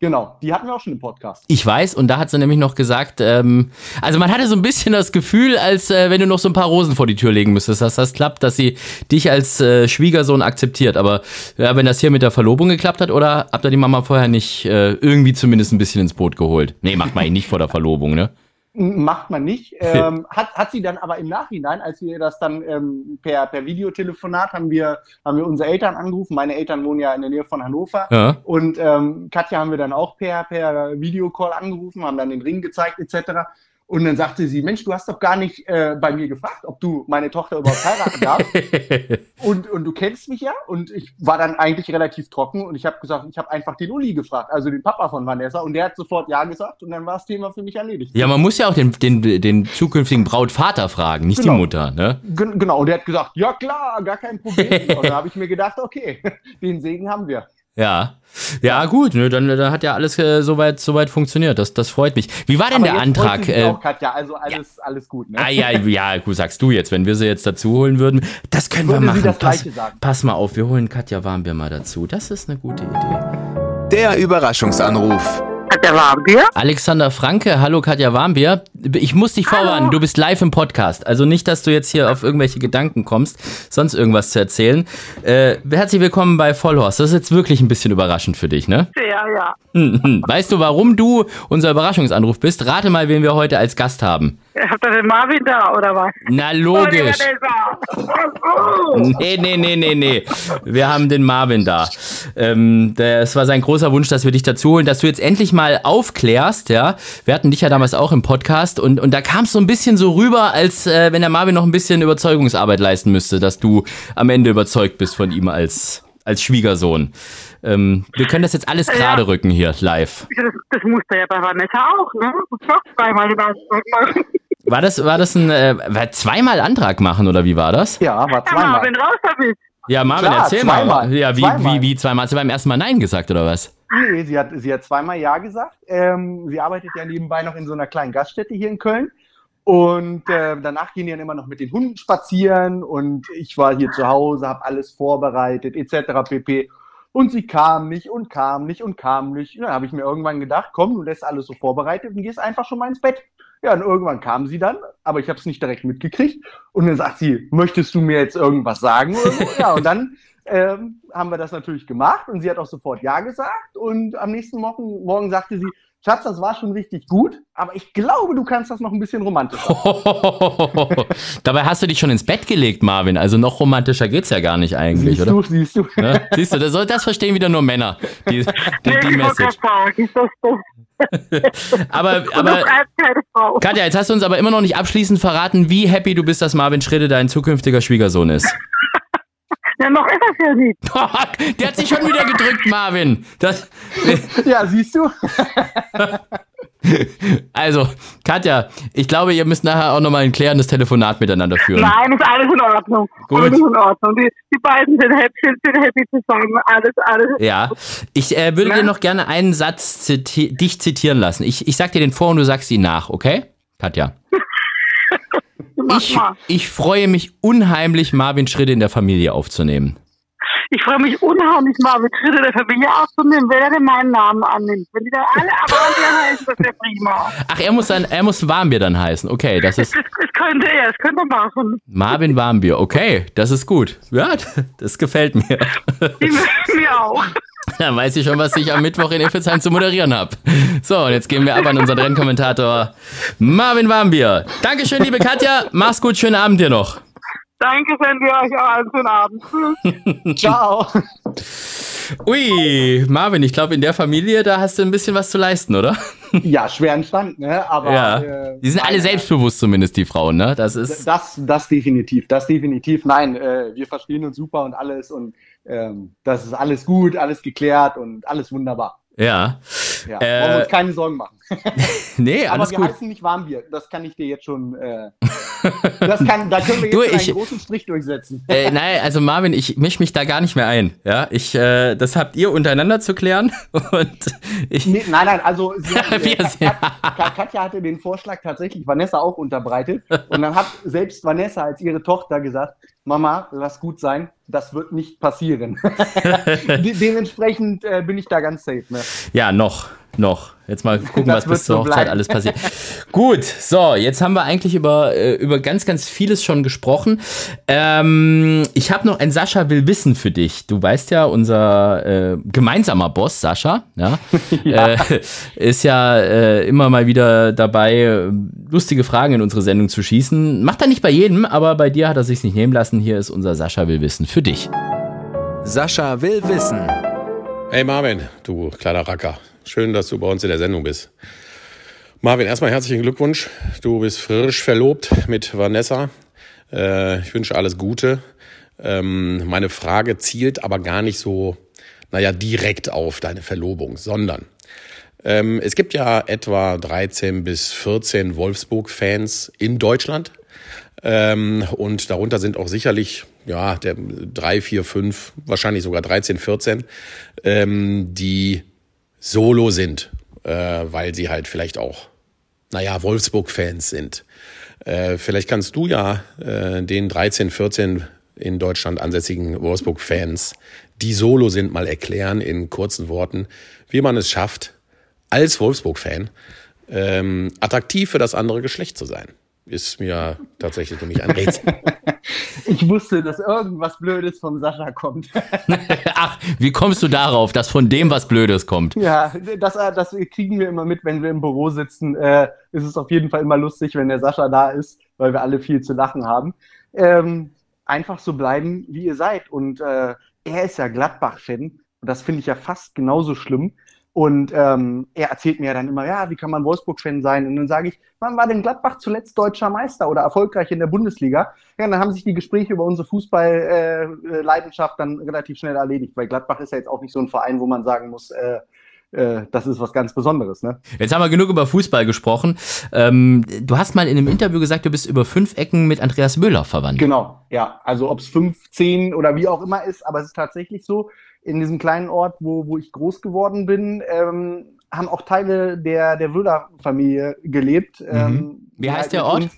Genau, die hatten wir auch schon im Podcast. Ich weiß, und da hat sie nämlich noch gesagt, ähm, also man hatte so ein bisschen das Gefühl, als äh, wenn du noch so ein paar Rosen vor die Tür legen müsstest, dass das klappt, dass sie dich als äh, Schwiegersohn akzeptiert. Aber ja, wenn das hier mit der Verlobung geklappt hat, oder habt ihr die Mama vorher nicht äh, irgendwie zumindest ein bisschen ins Boot geholt? Nee, macht man ihn nicht vor der Verlobung, ne? Macht man nicht. [LAUGHS] Ähm, hat, hat sie dann aber im Nachhinein, als wir das dann ähm, per, per Videotelefonat haben wir, haben wir unsere Eltern angerufen. Meine Eltern wohnen ja in der Nähe von Hannover. Ja. Und ähm, Katja haben wir dann auch per, per Videocall angerufen, haben dann den Ring gezeigt etc. Und dann sagte sie, Mensch, du hast doch gar nicht äh, bei mir gefragt, ob du meine Tochter überhaupt heiraten darfst. [LAUGHS] und, und du kennst mich ja. Und ich war dann eigentlich relativ trocken und ich habe gesagt, ich habe einfach den Uli gefragt, also den Papa von Vanessa. Und der hat sofort Ja gesagt und dann war das Thema für mich erledigt. Ja, man muss ja auch den, den, den zukünftigen Brautvater fragen, nicht genau. die Mutter. Ne? Genau, und der hat gesagt, ja klar, gar kein Problem. [LAUGHS] und dann habe ich mir gedacht, okay, [LAUGHS] den Segen haben wir. Ja. Ja, gut, ne, dann, dann hat ja alles äh, soweit, soweit funktioniert. Das, das freut mich. Wie war denn Aber der Antrag? Äh, auch, Katja, also alles, ja. alles gut. Ne? Ah, ja, ja, gut, sagst du jetzt, wenn wir sie jetzt dazu holen würden. Das können Würde wir machen. Pass, pass, mal auf, wir holen Katja Warmbier mal dazu. Das ist eine gute Idee. Der Überraschungsanruf. Katja Warmbier. Alexander Franke, hallo Katja Warmbier. Ich muss dich vorwarnen, du bist live im Podcast. Also nicht, dass du jetzt hier auf irgendwelche Gedanken kommst, sonst irgendwas zu erzählen. Äh, herzlich willkommen bei Vollhorst. Das ist jetzt wirklich ein bisschen überraschend für dich, ne? Ja, ja. Hm, hm. Weißt du, warum du unser Überraschungsanruf bist? Rate mal, wen wir heute als Gast haben. Habt ihr den Marvin da, oder was? Na, logisch. Nee, nee, nee, nee, nee. Wir haben den Marvin da. Ähm, es war sein großer Wunsch, dass wir dich dazu holen, dass du jetzt endlich mal aufklärst, ja. Wir hatten dich ja damals auch im Podcast und, und da kam es so ein bisschen so rüber, als äh, wenn der Marvin noch ein bisschen Überzeugungsarbeit leisten müsste, dass du am Ende überzeugt bist von ihm als, als Schwiegersohn. Ähm, wir können das jetzt alles gerade ja. rücken hier live. Das, das musste ja bei Vanessa auch, ne? Zweimal machen. War das, war das ein äh, zweimal Antrag machen oder wie war das? Ja, war zweimal. Ja, Marvin, raus damit. Ja, Marvin, Klar, erzähl zweimal. mal. Ja, wie, zweimal. wie, wie zweimal? Hast du beim ersten Mal Nein gesagt oder was? Nee, sie hat, sie hat zweimal Ja gesagt. Ähm, sie arbeitet ja nebenbei noch in so einer kleinen Gaststätte hier in Köln. Und äh, danach gehen die dann immer noch mit den Hunden spazieren und ich war hier zu Hause, habe alles vorbereitet etc. pp. Und sie kam nicht und kam nicht und kam nicht. Und dann habe ich mir irgendwann gedacht, komm, du lässt alles so vorbereitet und gehst einfach schon mal ins Bett. Ja, und irgendwann kam sie dann, aber ich habe es nicht direkt mitgekriegt. Und dann sagt sie, möchtest du mir jetzt irgendwas sagen? Ja, und dann ähm, haben wir das natürlich gemacht und sie hat auch sofort Ja gesagt. Und am nächsten Morgen, morgen sagte sie, Schatz, das war schon richtig gut, aber ich glaube, du kannst das noch ein bisschen romantischer. [LAUGHS] Dabei hast du dich schon ins Bett gelegt, Marvin. Also noch romantischer geht's ja gar nicht eigentlich, siehst oder? Du, siehst du, [LAUGHS] ne? Siehst du, das, das verstehen wieder nur Männer. Die, [LAUGHS] die, die Message. aber, aber Katja, jetzt hast du uns aber immer noch nicht abschließend verraten, wie happy du bist, dass Marvin Schritte dein zukünftiger Schwiegersohn ist. Ja, noch ist das ja nicht. [LAUGHS] Der hat sich schon wieder gedrückt, Marvin. Das, ja, siehst du? [LAUGHS] Also, Katja, ich glaube, ihr müsst nachher auch nochmal ein klärendes Telefonat miteinander führen. Nein, ist alles in Ordnung. Gut. Alles in Ordnung. Die, die beiden sind happy, sind happy zusammen. Alles, alles. Ja, ich äh, würde ja? dir noch gerne einen Satz ziti dich zitieren lassen. Ich, ich sag dir den vor und du sagst ihn nach, okay? Katja. [LAUGHS] ich, ich freue mich unheimlich, Marvin Schritte in der Familie aufzunehmen. Ich freue mich unheimlich, Marvin Schritte der Familie aufzunehmen, wenn er denn meinen Namen annimmt. Wenn die dann alle Warmbier heißen, das wäre prima. Ach, er muss, dann, er muss Warmbier dann heißen. Okay, das ist. Das, das könnte er, das könnte er machen. Marvin Warmbier, okay, das ist gut. Ja, das gefällt mir. Die mir auch. [LAUGHS] Dann weiß ich schon, was ich am Mittwoch in Iffelsheim zu moderieren habe. So, und jetzt gehen wir ab an unseren Rennkommentator Marvin Warmbier. Dankeschön, liebe Katja. Mach's gut, schönen Abend dir noch. Danke, wenn wir euch auch einen schönen Abend. [LAUGHS] Ciao. Ui, Marvin, ich glaube, in der Familie, da hast du ein bisschen was zu leisten, oder? [LAUGHS] Ja, schweren Stand, ne? Aber ja. äh, die sind alle selbstbewusst zumindest, die Frauen, ne? Das ist. Das, das definitiv, das definitiv. Nein, äh, wir verstehen uns super und alles und ähm, das ist alles gut, alles geklärt und alles wunderbar. Ja. ja äh, wollen wir uns keine Sorgen machen. [LAUGHS] nee, Aber alles wir gut. heißen nicht Warmbier. Das kann ich dir jetzt schon. Äh, das kann, da können wir [LAUGHS] jetzt Du, ich- einen großen Strich durchsetzen. Äh, nein, also Marvin, ich mische mich da gar nicht mehr ein. Ja, ich, äh, das habt ihr untereinander zu klären [LAUGHS] und ich. Nee, nein, nein, also sie äh, Kat- Katja hatte den Vorschlag tatsächlich Vanessa auch unterbreitet. Und dann hat selbst Vanessa als ihre Tochter gesagt, Mama, lass gut sein, das wird nicht passieren. [LAUGHS] De dementsprechend äh, bin ich da ganz safe. Ne? Ja, noch, noch. Jetzt mal gucken, Das was bis zur so Hochzeit bleiben. alles passiert. [LAUGHS] Gut, so, jetzt haben wir eigentlich über, äh, über ganz, ganz vieles schon gesprochen. Ähm, ich habe noch ein Sascha will wissen für dich. Du weißt ja, unser äh, gemeinsamer Boss, Sascha, ja, [LAUGHS] Äh, ist ja äh, immer mal wieder dabei, äh, lustige Fragen in unsere Sendung zu schießen. Macht er nicht bei jedem, aber bei dir hat er sich nicht nehmen lassen. Hier ist unser Sascha will wissen für dich. Sascha will wissen. Hey Marvin, du kleiner Racker. Schön, dass du bei uns in der Sendung bist. Marvin, erstmal herzlichen Glückwunsch. Du bist frisch verlobt mit Vanessa. Äh, ich wünsche alles Gute. Ähm, meine Frage zielt aber gar nicht so, naja, direkt auf deine Verlobung, sondern ähm, es gibt ja etwa 13 bis 14 Wolfsburg-Fans in Deutschland. Ähm, und darunter sind auch sicherlich ja, der, drei, vier, fünf, wahrscheinlich sogar 13, 14, ähm, die solo sind, äh, weil sie halt vielleicht auch, naja, Wolfsburg-Fans sind. Äh, vielleicht kannst du ja äh, den 13, 14 in Deutschland ansässigen Wolfsburg-Fans, die solo sind, mal erklären in kurzen Worten, wie man es schafft, als Wolfsburg-Fan ähm, attraktiv für das andere Geschlecht zu sein. Ist mir tatsächlich nämlich ein Rätsel. Ich wusste, dass irgendwas Blödes vom Sascha kommt. [LAUGHS] Ach, wie kommst du darauf, dass von dem was Blödes kommt? ja, das, das kriegen wir immer mit, wenn wir im Büro sitzen. Äh, ist es auf jeden Fall immer lustig, wenn der Sascha da ist, weil wir alle viel zu lachen haben. Ähm, einfach so bleiben, wie ihr seid. Und äh, er ist ja Gladbach-Fan. Und das finde ich ja fast genauso schlimm. Und ähm, er erzählt mir ja dann immer, ja, wie kann man Wolfsburg-Fan sein? Und dann sage ich, wann war denn Gladbach zuletzt deutscher Meister oder erfolgreich in der Bundesliga? Ja, und dann haben sich die Gespräche über unsere Fußball-Leidenschaft dann relativ schnell erledigt, weil Gladbach ist ja jetzt auch nicht so ein Verein, wo man sagen muss, äh, äh, das ist was ganz Besonderes. Ne? Jetzt haben wir genug über Fußball gesprochen. Ähm, du hast mal in einem Interview gesagt, du bist über fünf Ecken mit Andreas Müller verwandt. Genau, ja. Also ob es 15 oder wie auch immer ist, aber es ist tatsächlich so, in diesem kleinen Ort, wo, wo ich groß geworden bin, ähm, haben auch Teile der, der Wöhler-Familie gelebt. Ähm, Mhm. Wie die heißt halt der Ort? uns-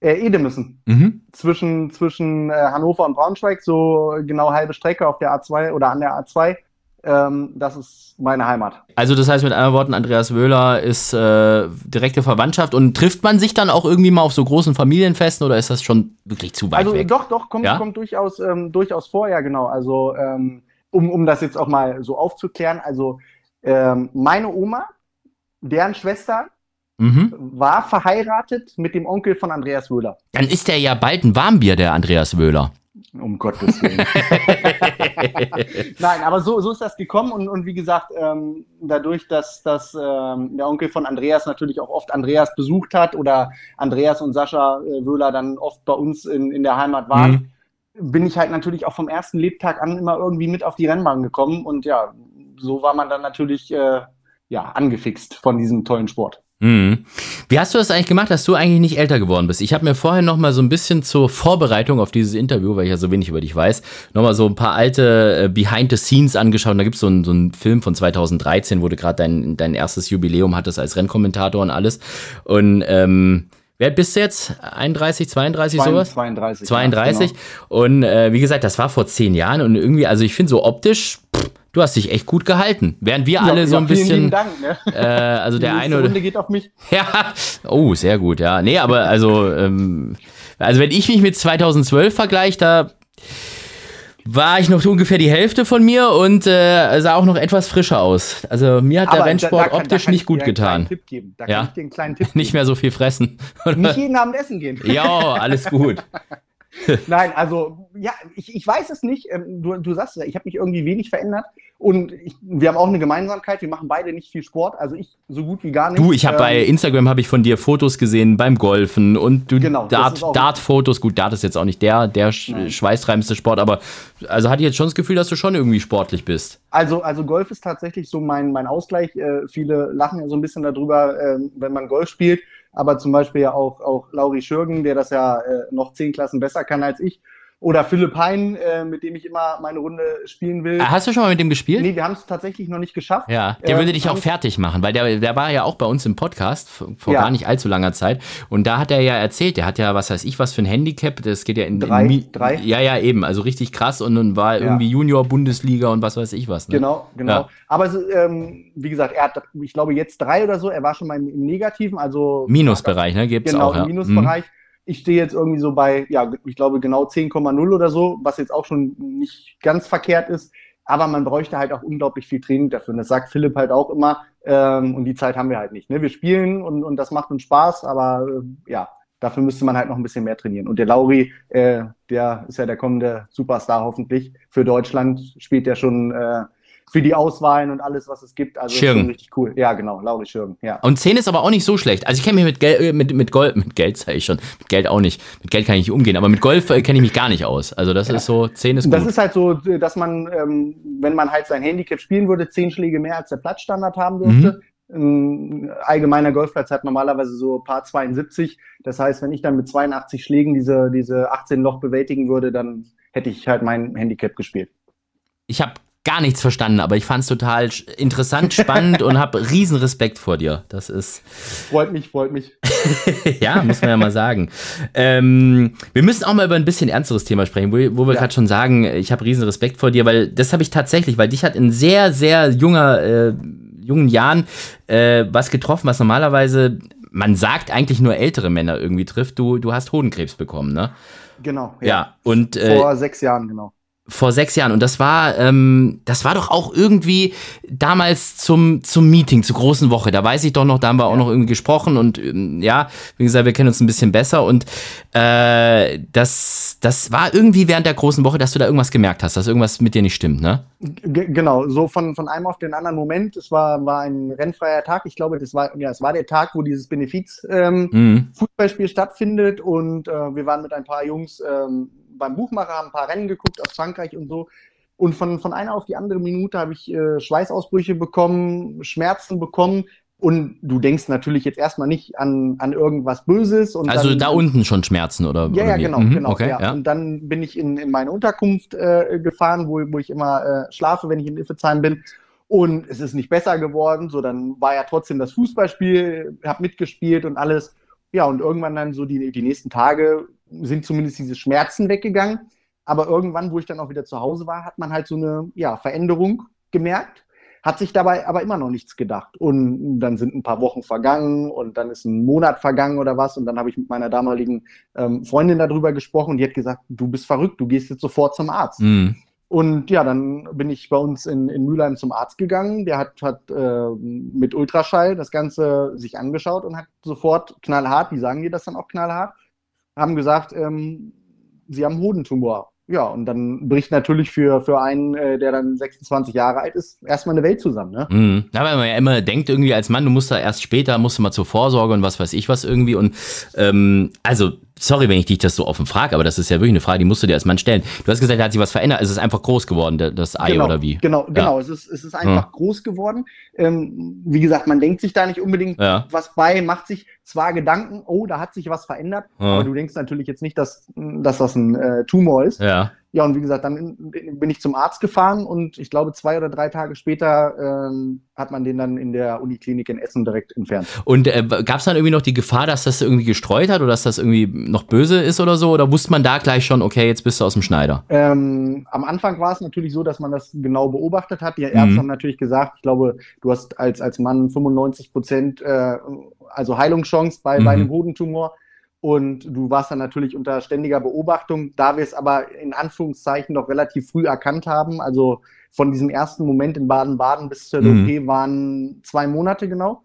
Äh, Edemissen. Mhm. Zwischen, zwischen äh, Hannover und Braunschweig, so genau halbe Strecke auf der A2 oder an der A2. Ähm, das ist meine Heimat. Also das heißt mit anderen Worten, Andreas Wöhler ist äh, direkte Verwandtschaft und trifft man sich dann auch irgendwie mal auf so großen Familienfesten oder ist das schon wirklich zu weit Also weg? doch, doch, kommt, Ja? kommt durchaus, ähm, durchaus vor, ja genau. Also ähm, um, um das jetzt auch mal so aufzuklären, also ähm, meine Oma, deren Schwester, Mhm. war verheiratet mit dem Onkel von Andreas Wöhler. Dann ist der ja bald ein Warmbier, der Andreas Wöhler. Um Gottes Willen. [LAUGHS] Nein, aber so, so ist das gekommen und, und wie gesagt, ähm, dadurch, dass, dass ähm, der Onkel von Andreas natürlich auch oft Andreas besucht hat oder Andreas und Sascha äh, Wöhler dann oft bei uns in, in der Heimat waren, bin ich halt natürlich auch vom ersten Lebtag an immer irgendwie mit auf die Rennbahn gekommen und ja, so war man dann natürlich äh, ja, angefixt von diesem tollen Sport. Mhm. Wie hast du das eigentlich gemacht, dass du eigentlich nicht älter geworden bist? Ich habe mir vorher noch mal so ein bisschen zur Vorbereitung auf dieses Interview, weil ich ja so wenig über dich weiß, noch mal so ein paar alte äh, Behind the Scenes angeschaut. Und da gibt's so einen so einen Film von 2013, wo du gerade dein, dein erstes Jubiläum hattest als Rennkommentator und alles. Und ähm, wer bist du jetzt? 31, 32, sowas? 32. 32. Ja, Und äh, wie gesagt, das war vor zehn Jahren und irgendwie, also ich finde so optisch, pff, du hast dich echt gut gehalten. Während wir genau. alle ja, so ja, ein vielen bisschen, lieben Dank, ne? äh, also der eine oder Runde geht auf mich. [LAUGHS] ja, oh, sehr gut, ja. Nee, aber also, ähm, also wenn ich mich mit 2012 vergleiche, da war ich noch ungefähr die Hälfte von mir und äh, sah auch noch etwas frischer aus. Also mir hat der Aber Rennsport da- da kann- optisch da kann nicht ich gut dir einen kleinen getan. Tipp geben. Da Ja. kann ich dir einen kleinen Tipp [LAUGHS] Nicht mehr so viel fressen. [LAUGHS] Nicht jeden Abend essen gehen. ja, alles gut. [LAUGHS] Nein, also ja, ich, ich weiß es nicht. Ähm, Du, du sagst es ja, ich habe mich irgendwie wenig verändert. Und ich, wir haben auch eine Gemeinsamkeit, wir machen beide nicht viel Sport, also ich so gut wie gar nicht. Du, ich habe ähm, bei Instagram habe ich von dir Fotos gesehen beim Golfen und du Genau, auch- Dart, Dart-Fotos. Gut, Dart ist jetzt auch nicht der, der Nein. schweißtreibendste Sport, aber also hatte ich jetzt schon das Gefühl, dass du schon irgendwie sportlich bist. Also, also Golf ist tatsächlich so mein, mein Ausgleich. Äh, viele lachen ja so ein bisschen darüber, ähm, wenn man Golf spielt. Aber zum Beispiel ja auch, auch Lauri Schürgen, der das ja äh, noch zehn Klassen besser kann als ich. Oder Philipp Hein, äh, mit dem ich immer meine Runde spielen will. Ah, Hast du schon mal mit dem gespielt? Nee, wir haben es tatsächlich noch nicht geschafft. Ja, der Äh, würde dich auch fertig machen, weil der, der war ja auch bei uns im Podcast vor Ja. gar nicht allzu langer Zeit. Und da hat er ja erzählt, der hat ja, was weiß ich, was für ein Handicap, das geht ja in, Drei, in drei. Ja, ja, eben, also richtig krass und dann war Ja. irgendwie Junior-Bundesliga und was weiß ich was. Ne? Genau, genau. Ja. Aber es, ähm, wie gesagt, er hat, ich glaube, jetzt drei oder so. Er war schon mal im, im Negativen, also Minusbereich, ne? Gibt's genau, auch, ja. im Minusbereich. Mhm. Ich stehe jetzt irgendwie so bei, ja, ich glaube genau 10,0 oder so, was jetzt auch schon nicht ganz verkehrt ist. Aber man bräuchte halt auch unglaublich viel Training dafür. Und das sagt Philipp halt auch immer. Ähm, und die Zeit haben wir halt nicht. Ne? Wir spielen und, und das macht uns Spaß, aber äh, ja, dafür müsste man halt noch ein bisschen mehr trainieren. Und der Lauri, äh, der ist ja der kommende Superstar hoffentlich. Für Deutschland spielt der schon äh, für die Auswahlen und alles, was es gibt. Also ist Schirgen. richtig cool. Ja, genau, Lauri Schirgen, ja. Und 10 ist aber auch nicht so schlecht. Also ich kenne mich mit, Gel äh, mit, mit Gold, mit Geld sage ich schon, mit Geld auch nicht. Mit Geld kann ich nicht umgehen, aber mit Golf äh, kenne ich mich gar nicht aus. Also das ist so, 10 ist gut. Das ist halt so, dass man, ähm, wenn man halt sein Handicap spielen würde, zehn Schläge mehr als der Platzstandard haben dürfte. Ein allgemeiner Golfplatz hat normalerweise so paar 72. Das heißt, wenn ich dann mit 82 Schlägen diese, diese 18 Loch bewältigen würde, dann hätte ich halt mein Handicap gespielt. ich habe gar nichts verstanden, aber ich fand es total interessant, spannend und habe [LAUGHS] riesen Respekt vor dir. Das ist, Freut mich, freut mich. [LAUGHS] ja, muss man ja mal sagen. Ähm, wir müssen auch mal über ein bisschen ernsteres Thema sprechen, wo, wo wir Ja. gerade schon sagen, ich habe riesen Respekt vor dir, weil das habe ich tatsächlich, weil dich hat in sehr, sehr junger, äh, jungen Jahren äh, was getroffen, was normalerweise, man sagt eigentlich nur ältere Männer irgendwie trifft. Du, du hast Hodenkrebs bekommen, ne? Genau. Ja. Und äh, Vor sechs Jahren, genau. Vor sechs Jahren. Und das war, ähm, das war doch auch irgendwie damals zum, zum Meeting, zur großen Woche. Da weiß ich doch noch, da haben wir auch noch irgendwie gesprochen und ähm, ja, wie gesagt, wir kennen uns ein bisschen besser. Und äh, das, das war irgendwie während der großen Woche, dass du da irgendwas gemerkt hast, dass irgendwas mit dir nicht stimmt, ne? G genau, so von, von einem auf den anderen Moment. Es war, war ein rennfreier Tag. Ich glaube, das war, ja, es war der Tag, wo dieses Benefiz ähm, Mhm. Fußballspiel stattfindet und äh, wir waren mit ein paar Jungs ähm, beim Buchmacher, haben ein paar Rennen geguckt aus Frankreich und so. Und von, von einer auf die andere Minute habe ich äh, Schweißausbrüche bekommen, Schmerzen bekommen. Und du denkst natürlich jetzt erstmal nicht an, an irgendwas Böses. Und Also dann, da unten schon Schmerzen oder? Ja, ja, genau, Mhm, genau. Okay, ja. ja. Und dann bin ich in, in meine Unterkunft äh, gefahren, wo, wo ich immer äh, schlafe, wenn ich in Iffezheim bin. Und es ist nicht besser geworden. So, dann war ja trotzdem das Fußballspiel, hab mitgespielt und alles. Ja, und irgendwann dann so die, die nächsten Tage sind zumindest diese Schmerzen weggegangen. Aber irgendwann, wo ich dann auch wieder zu Hause war, hat man halt so eine ja, Veränderung gemerkt, hat sich dabei aber immer noch nichts gedacht. Und dann sind ein paar Wochen vergangen und dann ist ein Monat vergangen oder was. Und dann habe ich mit meiner damaligen ähm, Freundin darüber gesprochen und die hat gesagt, du bist verrückt, du gehst jetzt sofort zum Arzt. Mhm. Und ja, dann bin ich bei uns in, in Mülheim zum Arzt gegangen. Der hat, hat äh, mit Ultraschall das Ganze sich angeschaut und hat sofort knallhart, wie sagen die das dann auch knallhart, haben gesagt, ähm, sie haben Hodentumor. Ja, und dann bricht natürlich für, für einen, äh, der dann 26 Jahre alt ist, erstmal eine Welt zusammen. Ne? Mhm. Ja, weil man ja immer denkt, irgendwie als Mann, du musst da erst später, musst du mal zur Vorsorge und was weiß ich was irgendwie. Und ähm, also, sorry, wenn ich dich das so offen frage, aber das ist ja wirklich eine Frage, die musst du dir als Mann stellen. Du hast gesagt, da hat sich was verändert, es ist einfach groß geworden, das Ei genau, oder wie? Genau, Ja. genau. Es ist, es ist einfach groß geworden. Ähm, wie gesagt, man denkt sich da nicht unbedingt Ja. was bei, macht sich zwar Gedanken, oh, da hat sich was verändert, Ja. aber du denkst natürlich jetzt nicht, dass, dass das ein äh, Tumor ist. Ja. Ja, und wie gesagt, dann bin ich zum Arzt gefahren und ich glaube, zwei oder drei Tage später ähm, hat man den dann in der Uniklinik in Essen direkt entfernt. Und äh, gab es dann irgendwie noch die Gefahr, dass das irgendwie gestreut hat oder dass das irgendwie noch böse ist oder so? Oder wusste man da gleich schon, okay, jetzt bist du aus dem Schneider? Ähm, am Anfang war es natürlich so, dass man das genau beobachtet hat. Die Ärzte Mhm. haben natürlich gesagt, ich glaube, du hast als, als Mann 95 Prozent, äh, also Heilungschance bei, bei Mhm. einem Hodentumor. Und du warst dann natürlich unter ständiger Beobachtung. Da wir es aber in Anführungszeichen noch relativ früh erkannt haben, also von diesem ersten Moment in Baden-Baden bis zur Mhm. OP waren zwei Monate genau.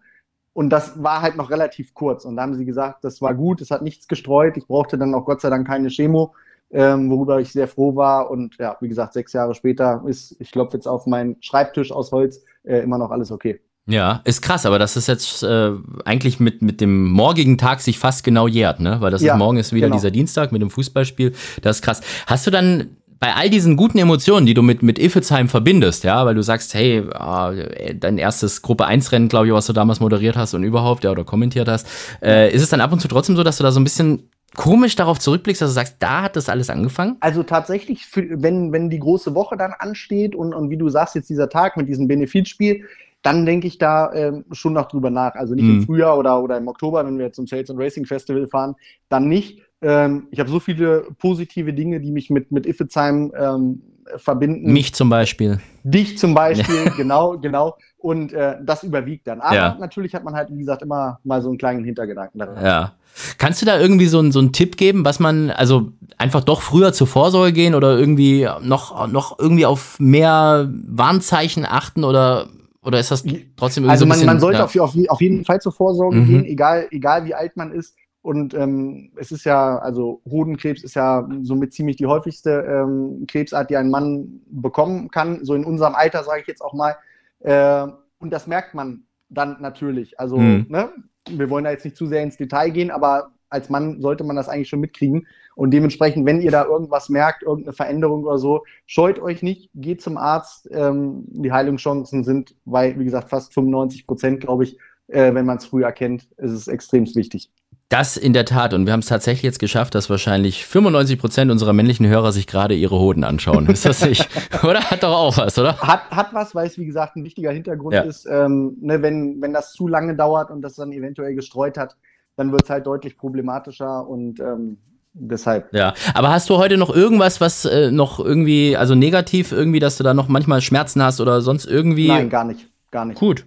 Und das war halt noch relativ kurz. Und da haben sie gesagt, das war gut, es hat nichts gestreut. Ich brauchte dann auch Gott sei Dank keine Chemo. ähm, worüber ich sehr froh war. Und ja, wie gesagt, sechs Jahre später ist, ich klopfe jetzt auf meinen Schreibtisch aus Holz, äh, immer noch alles okay. Ja, ist krass, aber das ist jetzt äh, eigentlich mit, mit dem morgigen Tag sich fast genau jährt, ne? Weil das Ja, ist morgen ist wieder genau. dieser Dienstag mit dem Fußballspiel. Das ist krass. Hast du dann bei all diesen guten Emotionen, die du mit, mit Iffelsheim verbindest, ja, weil du sagst, hey, ah, dein erstes Gruppe 1 Rennen, glaube ich, was du damals moderiert hast und überhaupt, ja, oder kommentiert hast, äh, ist es dann ab und zu trotzdem so, dass du da so ein bisschen komisch darauf zurückblickst, dass du sagst, da hat das alles angefangen? Also tatsächlich, wenn, wenn die große Woche dann ansteht und, und wie du sagst, jetzt dieser Tag mit diesem Benefizspiel, dann denke ich da ähm, schon noch drüber nach. Also nicht Mhm. im Frühjahr oder, oder im Oktober, wenn wir zum Sales and Racing Festival fahren, dann nicht. Ähm, ich habe so viele positive Dinge, die mich mit, mit Iffezheim ähm, verbinden. Mich zum Beispiel. Dich zum Beispiel, [LAUGHS] genau, genau. Und äh, das überwiegt dann. Aber Ja. natürlich hat man halt, wie gesagt, immer mal so einen kleinen Hintergedanken daran. Ja. Kannst du da irgendwie so, einen- so einen Tipp geben, was man, also einfach doch früher zur Vorsorge gehen oder irgendwie noch, noch irgendwie auf mehr Warnzeichen achten oder, oder ist das trotzdem irgendwie Also so man, bisschen, man sollte ja. auf, auf, auf jeden Fall zur Vorsorge Mhm. gehen, egal, egal wie alt man ist. Und ähm, es ist ja, also Hodenkrebs ist ja somit ziemlich die häufigste ähm, Krebsart, die ein Mann bekommen kann, so in unserem Alter, sage ich jetzt auch mal. Äh, und das merkt man dann natürlich. Also, Mhm. ne, wir wollen da jetzt nicht zu sehr ins Detail gehen, aber als Mann sollte man das eigentlich schon mitkriegen. Und dementsprechend, wenn ihr da irgendwas merkt, irgendeine Veränderung oder so, scheut euch nicht, geht zum Arzt. Ähm, die Heilungschancen sind bei, wie gesagt, fast 95 Prozent, glaube ich, äh, wenn man es früh erkennt, ist es extrem wichtig. Das in der Tat. Und wir haben es tatsächlich jetzt geschafft, dass wahrscheinlich 95 Prozent unserer männlichen Hörer sich gerade ihre Hoden anschauen. Ist das nicht? [LAUGHS] oder? Hat doch auch was, oder? Hat, hat was, weil es, wie gesagt, ein wichtiger Hintergrund Ja. ist. Ähm, ne, wenn, wenn das zu lange dauert und das dann eventuell gestreut hat, dann wird es halt deutlich problematischer und ähm, deshalb. Ja. Aber hast du heute noch irgendwas, was äh, noch irgendwie, also negativ irgendwie, dass du da noch manchmal Schmerzen hast oder sonst irgendwie? Nein, gar nicht. Gar nicht. Gut.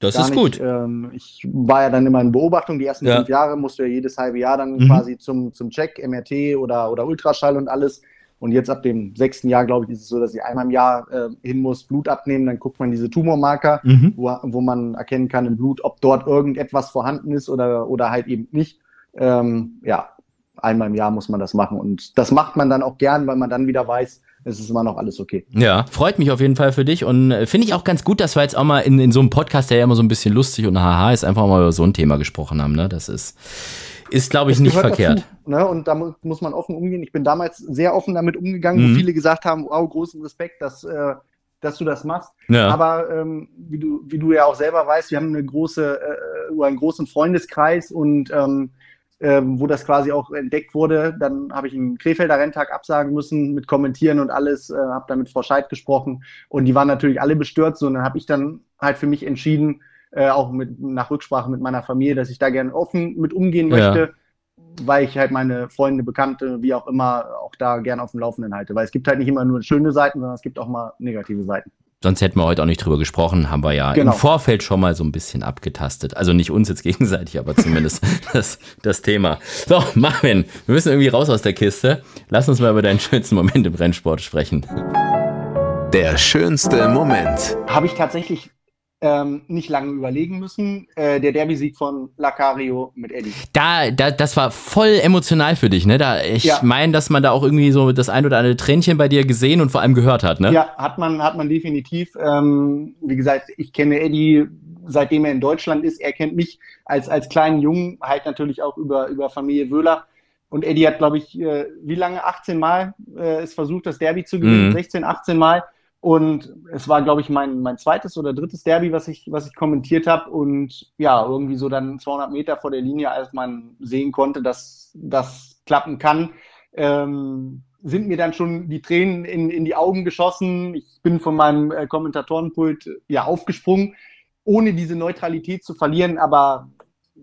Das Gar ist nicht. gut. Ähm, ich war ja dann immer in Beobachtung. Die ersten Ja. fünf Jahre musst du ja jedes halbe Jahr dann Mhm. quasi zum, zum Check, MRT oder, oder Ultraschall und alles. Und jetzt ab dem sechsten Jahr, glaube ich, ist es so, dass ich einmal im Jahr äh, hin muss, Blut abnehmen. Dann guckt man diese Tumormarker, Mhm. wo, wo man erkennen kann im Blut, ob dort irgendetwas vorhanden ist oder, oder halt eben nicht. Ähm, ja, einmal im Jahr muss man das machen. Und das macht man dann auch gern, weil man dann wieder weiß, es ist immer noch alles okay. Ja, freut mich auf jeden Fall für dich und äh, finde ich auch ganz gut, dass wir jetzt auch mal in, in so einem Podcast, der ja immer so ein bisschen lustig und haha ist, einfach mal über so ein Thema gesprochen haben. Ne? Das ist, ist glaube ich, Das nicht verkehrt. Dazu, ne? Und da mu muss man offen umgehen. Ich bin damals sehr offen damit umgegangen, Mhm. wo viele gesagt haben, wow, großen Respekt, dass, äh, dass du das machst. Ja. Aber ähm, wie, du, wie du ja auch selber weißt, wir haben eine große, äh, oder einen großen Freundeskreis und ähm, ähm, wo das quasi auch entdeckt wurde, dann habe ich einen Krefelder Renntag absagen müssen mit Kommentieren und alles, äh, habe dann mit Frau Scheid gesprochen und die waren natürlich alle bestürzt und dann habe ich dann halt für mich entschieden, äh, auch mit, nach Rücksprache mit meiner Familie, dass ich da gerne offen mit umgehen Ja. möchte, weil ich halt meine Freunde, Bekannte, wie auch immer, auch da gerne auf dem Laufenden halte. Weil es gibt halt nicht immer nur schöne Seiten, sondern es gibt auch mal negative Seiten. Sonst hätten wir heute auch nicht drüber gesprochen, haben wir ja Genau. im Vorfeld schon mal so ein bisschen abgetastet. Also nicht uns jetzt [LAUGHS] gegenseitig, aber zumindest [LAUGHS] das, das Thema. So, Marvin, wir müssen irgendwie raus aus der Kiste. Lass uns mal über deinen schönsten Moment im Rennsport sprechen. Der schönste Moment. Habe ich tatsächlich ähm, nicht lange überlegen müssen. Äh, der Derby-Sieg von Lacario mit Eddie. Da, da, das war voll emotional für dich, ne? Da, ich Ja. meine, dass man da auch irgendwie so das ein oder andere Tränchen bei dir gesehen und vor allem gehört hat, ne? Ja, hat man, hat man definitiv. Ähm, wie gesagt, ich kenne Eddie, seitdem er in Deutschland ist. Er kennt mich als, als kleinen Jungen, halt natürlich auch über, über Familie Wöhler. Und Eddie hat, glaube ich, äh, wie lange? 18 Mal äh, es versucht, das Derby zu gewinnen. Mhm. 16, 18 Mal. Und es war, glaube ich, mein, mein zweites oder drittes Derby, was ich, was ich kommentiert habe. Und ja, irgendwie so dann 200 Meter vor der Linie, als man sehen konnte, dass das klappen kann, ähm, sind mir dann schon die Tränen in, in die Augen geschossen. Ich bin von meinem äh, Kommentatorenpult ja aufgesprungen, ohne diese Neutralität zu verlieren. Aber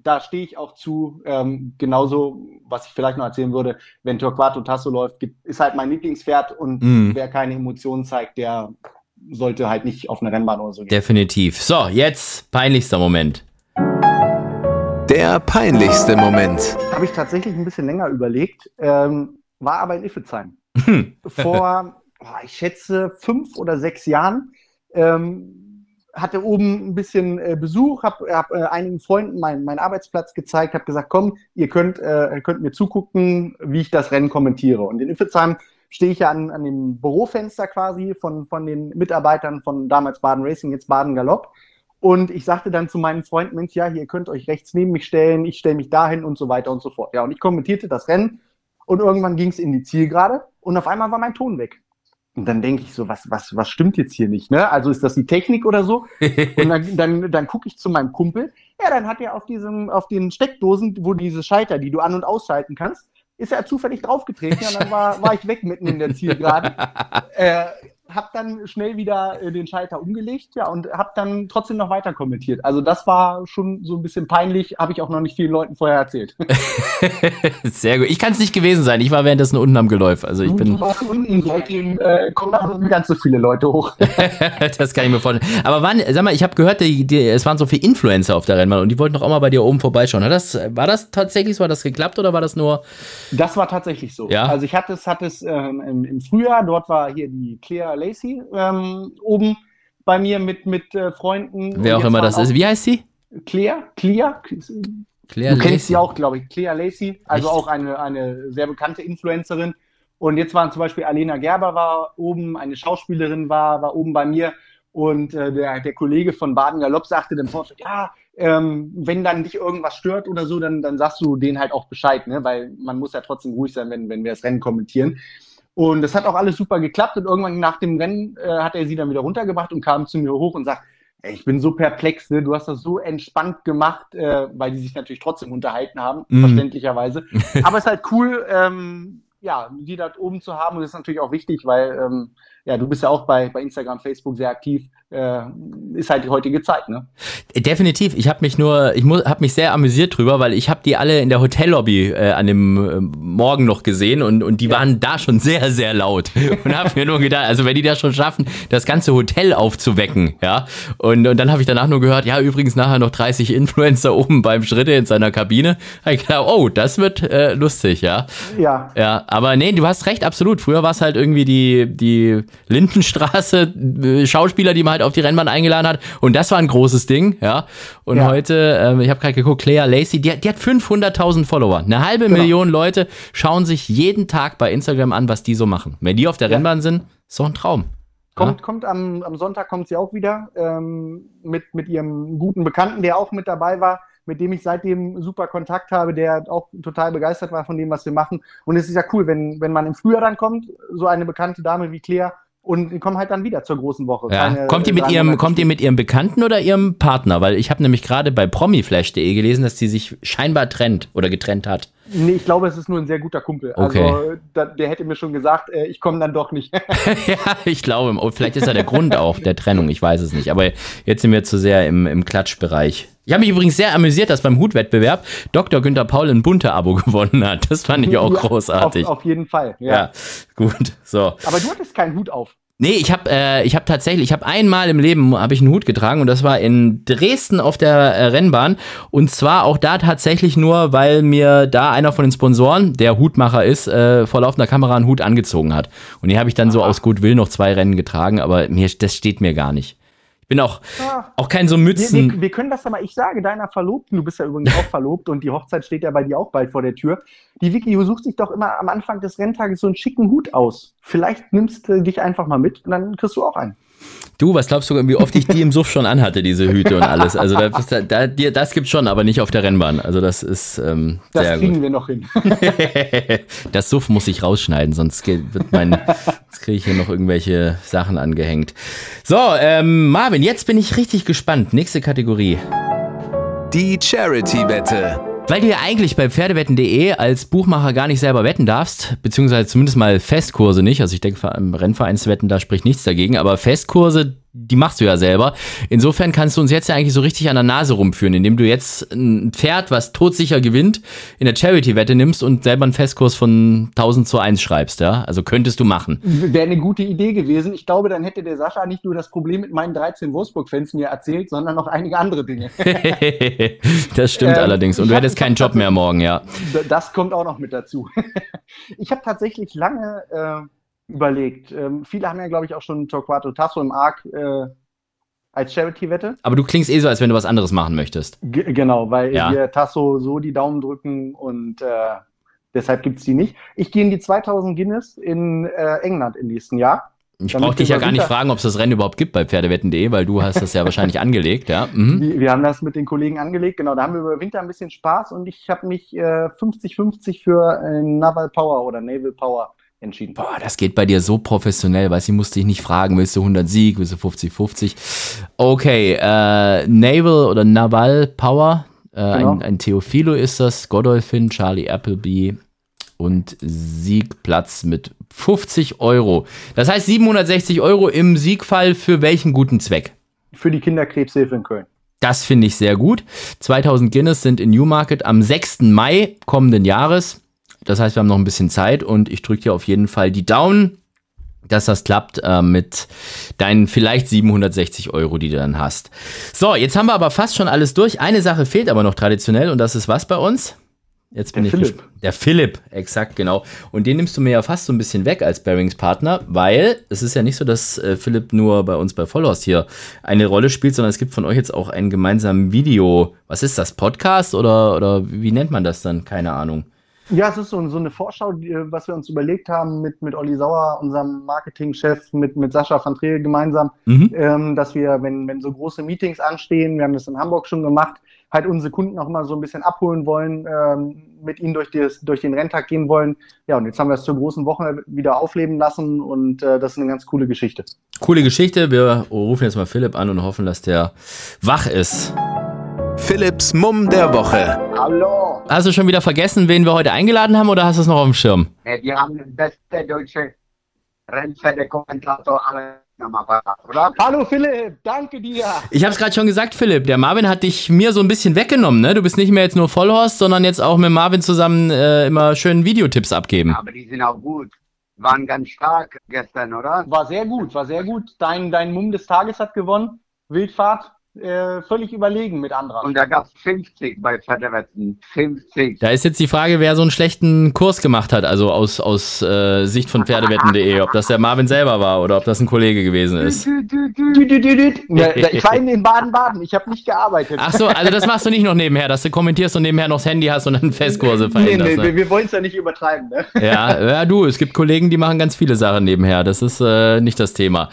da stehe ich auch zu. Ähm, genauso, was ich vielleicht noch erzählen würde, wenn Torquato Tasso läuft, gibt, ist halt mein Lieblingspferd und Mhm. wer keine Emotionen zeigt, der sollte halt nicht auf eine Rennbahn oder so gehen. Definitiv. So, jetzt peinlichster Moment. Der peinlichste Moment. Habe ich tatsächlich ein bisschen länger überlegt, ähm, war aber in Iffezheim. Hm. Vor, [LAUGHS] ich schätze, fünf oder sechs Jahren ähm, hatte oben ein bisschen äh, Besuch, habe hab, äh, einigen Freunden meinen mein Arbeitsplatz gezeigt, habe gesagt, komm, ihr könnt, äh, könnt mir zugucken, wie ich das Rennen kommentiere. Und in Iffelsheim stehe ich ja an, an dem Bürofenster quasi von, von den Mitarbeitern von damals Baden Racing, jetzt Baden Galopp. Und ich sagte dann zu meinen Freunden, Mensch, ja, ihr könnt euch rechts neben mich stellen, ich stelle mich dahin und so weiter und so fort. Ja, und ich kommentierte das Rennen und irgendwann ging es in die Zielgerade und auf einmal war mein Ton weg. Und dann denke ich so, was, was, was stimmt jetzt hier nicht? Ne? Also ist das die Technik oder so? Und dann, [LAUGHS] dann, dann gucke ich zu meinem Kumpel. Ja, dann hat er auf diesem, auf den Steckdosen, wo diese Schalter, die du an- und ausschalten kannst, ist er zufällig draufgetreten und dann war, war ich weg mitten in der Zielgerade. [LAUGHS] äh, hab dann schnell wieder äh, den Schalter umgelegt, ja, und hab dann trotzdem noch weiter kommentiert. Also das war schon so ein bisschen peinlich, habe ich auch noch nicht vielen Leuten vorher erzählt. [LAUGHS] Sehr gut. Ich kann es nicht gewesen sein. Ich war währenddessen unten am Geläuf. Also ich bin. Du warst unten, seitdem äh, kommen aber nicht ganz so viele Leute hoch. [LAUGHS] das kann ich mir vorstellen. Aber wann, sag mal, ich habe gehört, die, die, es waren so viele Influencer auf der Rennbahn und die wollten doch auch mal bei dir oben vorbeischauen. Hat das, war das tatsächlich so? Hat das geklappt oder war das nur? Das war tatsächlich so. Ja? Also ich hatte es, hatte es ähm, im, im Frühjahr, dort war hier die Claire Lacey ähm, oben bei mir mit, mit äh, Freunden. Wer auch immer das waren ist. Wie heißt sie? auch Claire, Claire, Claire du kennst Lacey. sie auch, glaube ich, Claire Lacey, also Echt? auch eine, eine sehr bekannte Influencerin. Und jetzt waren zum Beispiel Alena Gerber war oben, eine Schauspielerin war, war oben bei mir. Und äh, der, der Kollege von Baden Galopp sagte dann vorher, ja, ähm, wenn dann dich irgendwas stört oder so, dann, dann sagst du denen halt auch Bescheid, ne? weil man muss ja trotzdem ruhig sein, wenn, wenn wir das Rennen kommentieren. Und das hat auch alles super geklappt und irgendwann nach dem Rennen äh, hat er sie dann wieder runtergebracht und kam zu mir hoch und sagt, ey, ich bin so perplex, ne? du hast das so entspannt gemacht, äh, weil die sich natürlich trotzdem unterhalten haben, Mhm. verständlicherweise. [LAUGHS] Aber es ist halt cool, ähm, ja, die da oben zu haben und das ist natürlich auch wichtig, weil ähm, ja, du bist ja auch bei, bei Instagram, Facebook sehr aktiv. Äh, ist halt die heutige Zeit, ne? Definitiv. Ich habe mich nur, ich habe mich sehr amüsiert drüber, weil ich habe die alle in der Hotellobby äh, an dem äh, Morgen noch gesehen und, und die waren da schon sehr, sehr laut. [LAUGHS] Und habe mir nur gedacht, also wenn die das schon schaffen, das ganze Hotel aufzuwecken, ja. Und, und dann habe ich danach nur gehört, ja, übrigens nachher noch 30 Influencer oben beim Schritte in seiner Kabine. Hab ich gedacht, oh, das wird äh, lustig, ja. Ja. Ja, aber nee, du hast recht, absolut. Früher war es halt irgendwie die, die Lindenstraße, äh, Schauspieler, die man halt auf die Rennbahn eingeladen hat. Und das war ein großes Ding, ja. Und Ja. heute, ähm, ich habe gerade geguckt, Claire Lacey, die, hat- die hat 500.000 Follower. Eine halbe Genau. Million Leute schauen sich jeden Tag bei Instagram an, was die so machen. Wenn die auf der Ja. Rennbahn sind, ist doch ein Traum. Kommt, kommt am, am Sonntag kommt sie auch wieder ähm, mit, mit ihrem guten Bekannten, der auch mit dabei war, mit dem ich seitdem super Kontakt habe, der auch total begeistert war von dem, was wir machen. Und es ist ja cool, wenn, wenn man im Frühjahr dann kommt, so eine bekannte Dame wie Claire, und die kommen halt dann wieder zur großen Woche. Ja. Kommt ihr mit ihrem, Monate kommt ihr mit ihrem Bekannten oder ihrem Partner? Weil ich habe nämlich gerade bei promiflash.de gelesen, dass sie sich scheinbar trennt oder getrennt hat. Nee, ich glaube, es ist nur ein sehr guter Kumpel. Okay. Also da, der hätte mir schon gesagt, äh, ich komme dann doch nicht. [LAUGHS] [LAUGHS] ja, ich glaube, oh, vielleicht ist ja der Grund auch der Trennung, ich weiß es nicht. Aber jetzt sind wir zu sehr im, im Klatschbereich. Ich habe mich übrigens sehr amüsiert, dass beim Hutwettbewerb Dr. Günther Paul ein bunte Abo [LAUGHS] gewonnen hat. Das fand ich auch Ja, großartig. Auf, auf jeden Fall. Ja. ja. gut, so. Aber du hattest keinen Hut auf. Nee, ich habe äh, ich hab tatsächlich, ich habe einmal im Leben habe ich einen Hut getragen und das war in Dresden auf der äh, Rennbahn. Und zwar auch da tatsächlich nur, weil mir da einer von den Sponsoren, der Hutmacher ist, äh, vor laufender Kamera einen Hut angezogen hat. Und den habe ich dann so aus gut Will noch zwei Rennen getragen, aber mir das steht mir gar nicht. Ich bin auch Ah. auch kein so Wir, Mützen. wir, wir können das aber, ich sage deiner Verlobten, du bist ja übrigens auch verlobt und die Hochzeit steht ja bei dir auch bald vor der Tür. Die Vicky sucht sich doch immer am Anfang des Renntages so einen schicken Hut aus. Vielleicht nimmst du dich einfach mal mit und dann kriegst du auch einen. Du, was glaubst du, wie oft ich die im Suff schon anhatte, diese Hüte und alles? Also das, da, da, dir- das gibt's schon, aber nicht auf der Rennbahn. Also das ist ähm, Das sehr kriegen gut. wir noch hin. [LAUGHS] das Suff muss ich rausschneiden, sonst wird mein, jetzt kriege ich hier noch irgendwelche Sachen angehängt. So, ähm, Marvin, jetzt bin ich richtig gespannt. Nächste Kategorie. Die Charity-Wette. Weil du ja eigentlich bei Pferdewetten.de als Buchmacher gar nicht selber wetten darfst, beziehungsweise zumindest mal Festkurse nicht, also ich denke, allem Rennvereinswetten, da spricht nichts dagegen, aber Festkurse, die machst du ja selber. Insofern kannst du uns jetzt ja eigentlich so richtig an der Nase rumführen, indem du jetzt ein Pferd, was todsicher gewinnt, in der Charity-Wette nimmst und selber einen Festkurs von 1000 zu 1 schreibst, ja? Also könntest du machen. Wäre eine gute Idee gewesen. Ich glaube, dann hätte der Sascha nicht nur das Problem mit meinen 13 Wolfsburg-Fans mir erzählt, sondern noch einige andere Dinge. [LAUGHS] das stimmt Ähm, allerdings. Und du hättest keinen Job mehr morgen, ja. Das kommt auch noch mit dazu. [LAUGHS] Ich habe tatsächlich lange äh, überlegt. Ähm, viele haben ja, glaube ich, auch schon Torquato Tasso im Arc äh, als Charity-Wette. Aber du klingst eh so, als wenn du was anderes machen möchtest. G genau, weil Ja. wir Tasso so die Daumen drücken und äh, deshalb gibt's die nicht. Ich gehe in die 2000 Guinness in äh, England im nächsten Jahr. Ich brauche dich ja gar nicht fragen, ob es das Rennen überhaupt gibt bei Pferdewetten.de, weil du hast das ja wahrscheinlich [LAUGHS] angelegt, ja. Mhm. Wir, wir haben das mit den Kollegen angelegt, genau, da haben wir über Winter ein bisschen Spaß und ich habe mich äh, 50-50 für äh, Naval Power oder Naval Power entschieden. Boah, das geht bei dir so professionell, du, ich musste dich nicht fragen, willst du 100 Sieg, willst du 50-50? Okay, äh, Naval oder Naval Power, äh, Genau. ein, ein Theophilo ist das, Godolphin, Charlie Appleby und Siegplatz mit 50 Euro. Das heißt 760 Euro im Siegfall für welchen guten Zweck? Für die Kinderkrebshilfe in Köln. Das finde ich sehr gut. 2000 Guinness sind in Newmarket am 6. Mai kommenden Jahres. Das heißt, wir haben noch ein bisschen Zeit und ich drücke dir auf jeden Fall die Daumen, dass das klappt äh, mit deinen vielleicht 760 Euro, die du dann hast. So, jetzt haben wir aber fast schon alles durch. Eine Sache fehlt aber noch traditionell und das ist was bei uns? Jetzt bin Der ich Philipp. Der Philipp, exakt, genau. Und den nimmst du mir ja fast so ein bisschen weg als Bearings-Partner, weil es ist ja nicht so, dass äh, Philipp nur bei uns bei Vollhorst hier eine Rolle spielt, sondern es gibt von euch jetzt auch einen gemeinsamen Video. Was ist das? Podcast oder, oder wie nennt man das dann? Keine Ahnung. Ja, es ist so, so eine Vorschau, die, äh, was wir uns überlegt haben mit, mit Olli Sauer, unserem Marketingchef, mit, mit Sascha van Treel gemeinsam, Mhm. ähm, dass wir, wenn, wenn so große Meetings anstehen, wir haben das in Hamburg schon gemacht, halt unsere Kunden auch mal so ein bisschen abholen wollen, ähm, mit ihnen durch, das, durch den Renntag gehen wollen. Ja, und jetzt haben wir es zur großen Woche wieder aufleben lassen und äh, das ist eine ganz coole Geschichte. Coole Geschichte. Wir rufen jetzt mal Philipp an und hoffen, dass der wach ist. Philipps Mumm der Woche. Hallo, Hast du schon wieder vergessen, wen wir heute eingeladen haben oder hast du es noch auf dem Schirm? äh, wir haben den besten deutschen Rennpferdekommentator aller am Apparat, oder? Hallo Philipp, danke dir. Ich habe es gerade schon gesagt, Philipp. Der Marvin hat dich mir so ein bisschen weggenommen. Ne? Du bist nicht mehr jetzt nur Vollhorst, sondern jetzt auch mit Marvin zusammen äh, immer schön Videotipps abgeben. Aber die sind auch gut. Waren ganz stark gestern, oder? War sehr gut, war sehr gut. Dein, dein Mumm des Tages hat gewonnen. Wildfahrt, äh, völlig überlegen mit Andra. Und da gab es 50 bei Pferdewetten. 50. Da ist jetzt die Frage, wer so einen schlechten Kurs gemacht hat, also aus, aus äh, Sicht von Pferdewetten.de, ob das der Marvin selber war oder ob das ein Kollege gewesen ist. Ich war in Baden-Baden, ich habe nicht gearbeitet. Ach so, also das machst du nicht noch nebenher, dass du kommentierst und nebenher noch das Handy hast und dann Festkurse nee, veränderst. nee, ne? wir, wir wollen es ja nicht übertreiben. Ne? Ja, ja, du, es gibt Kollegen, die machen ganz viele Sachen nebenher. Das ist äh, nicht das Thema.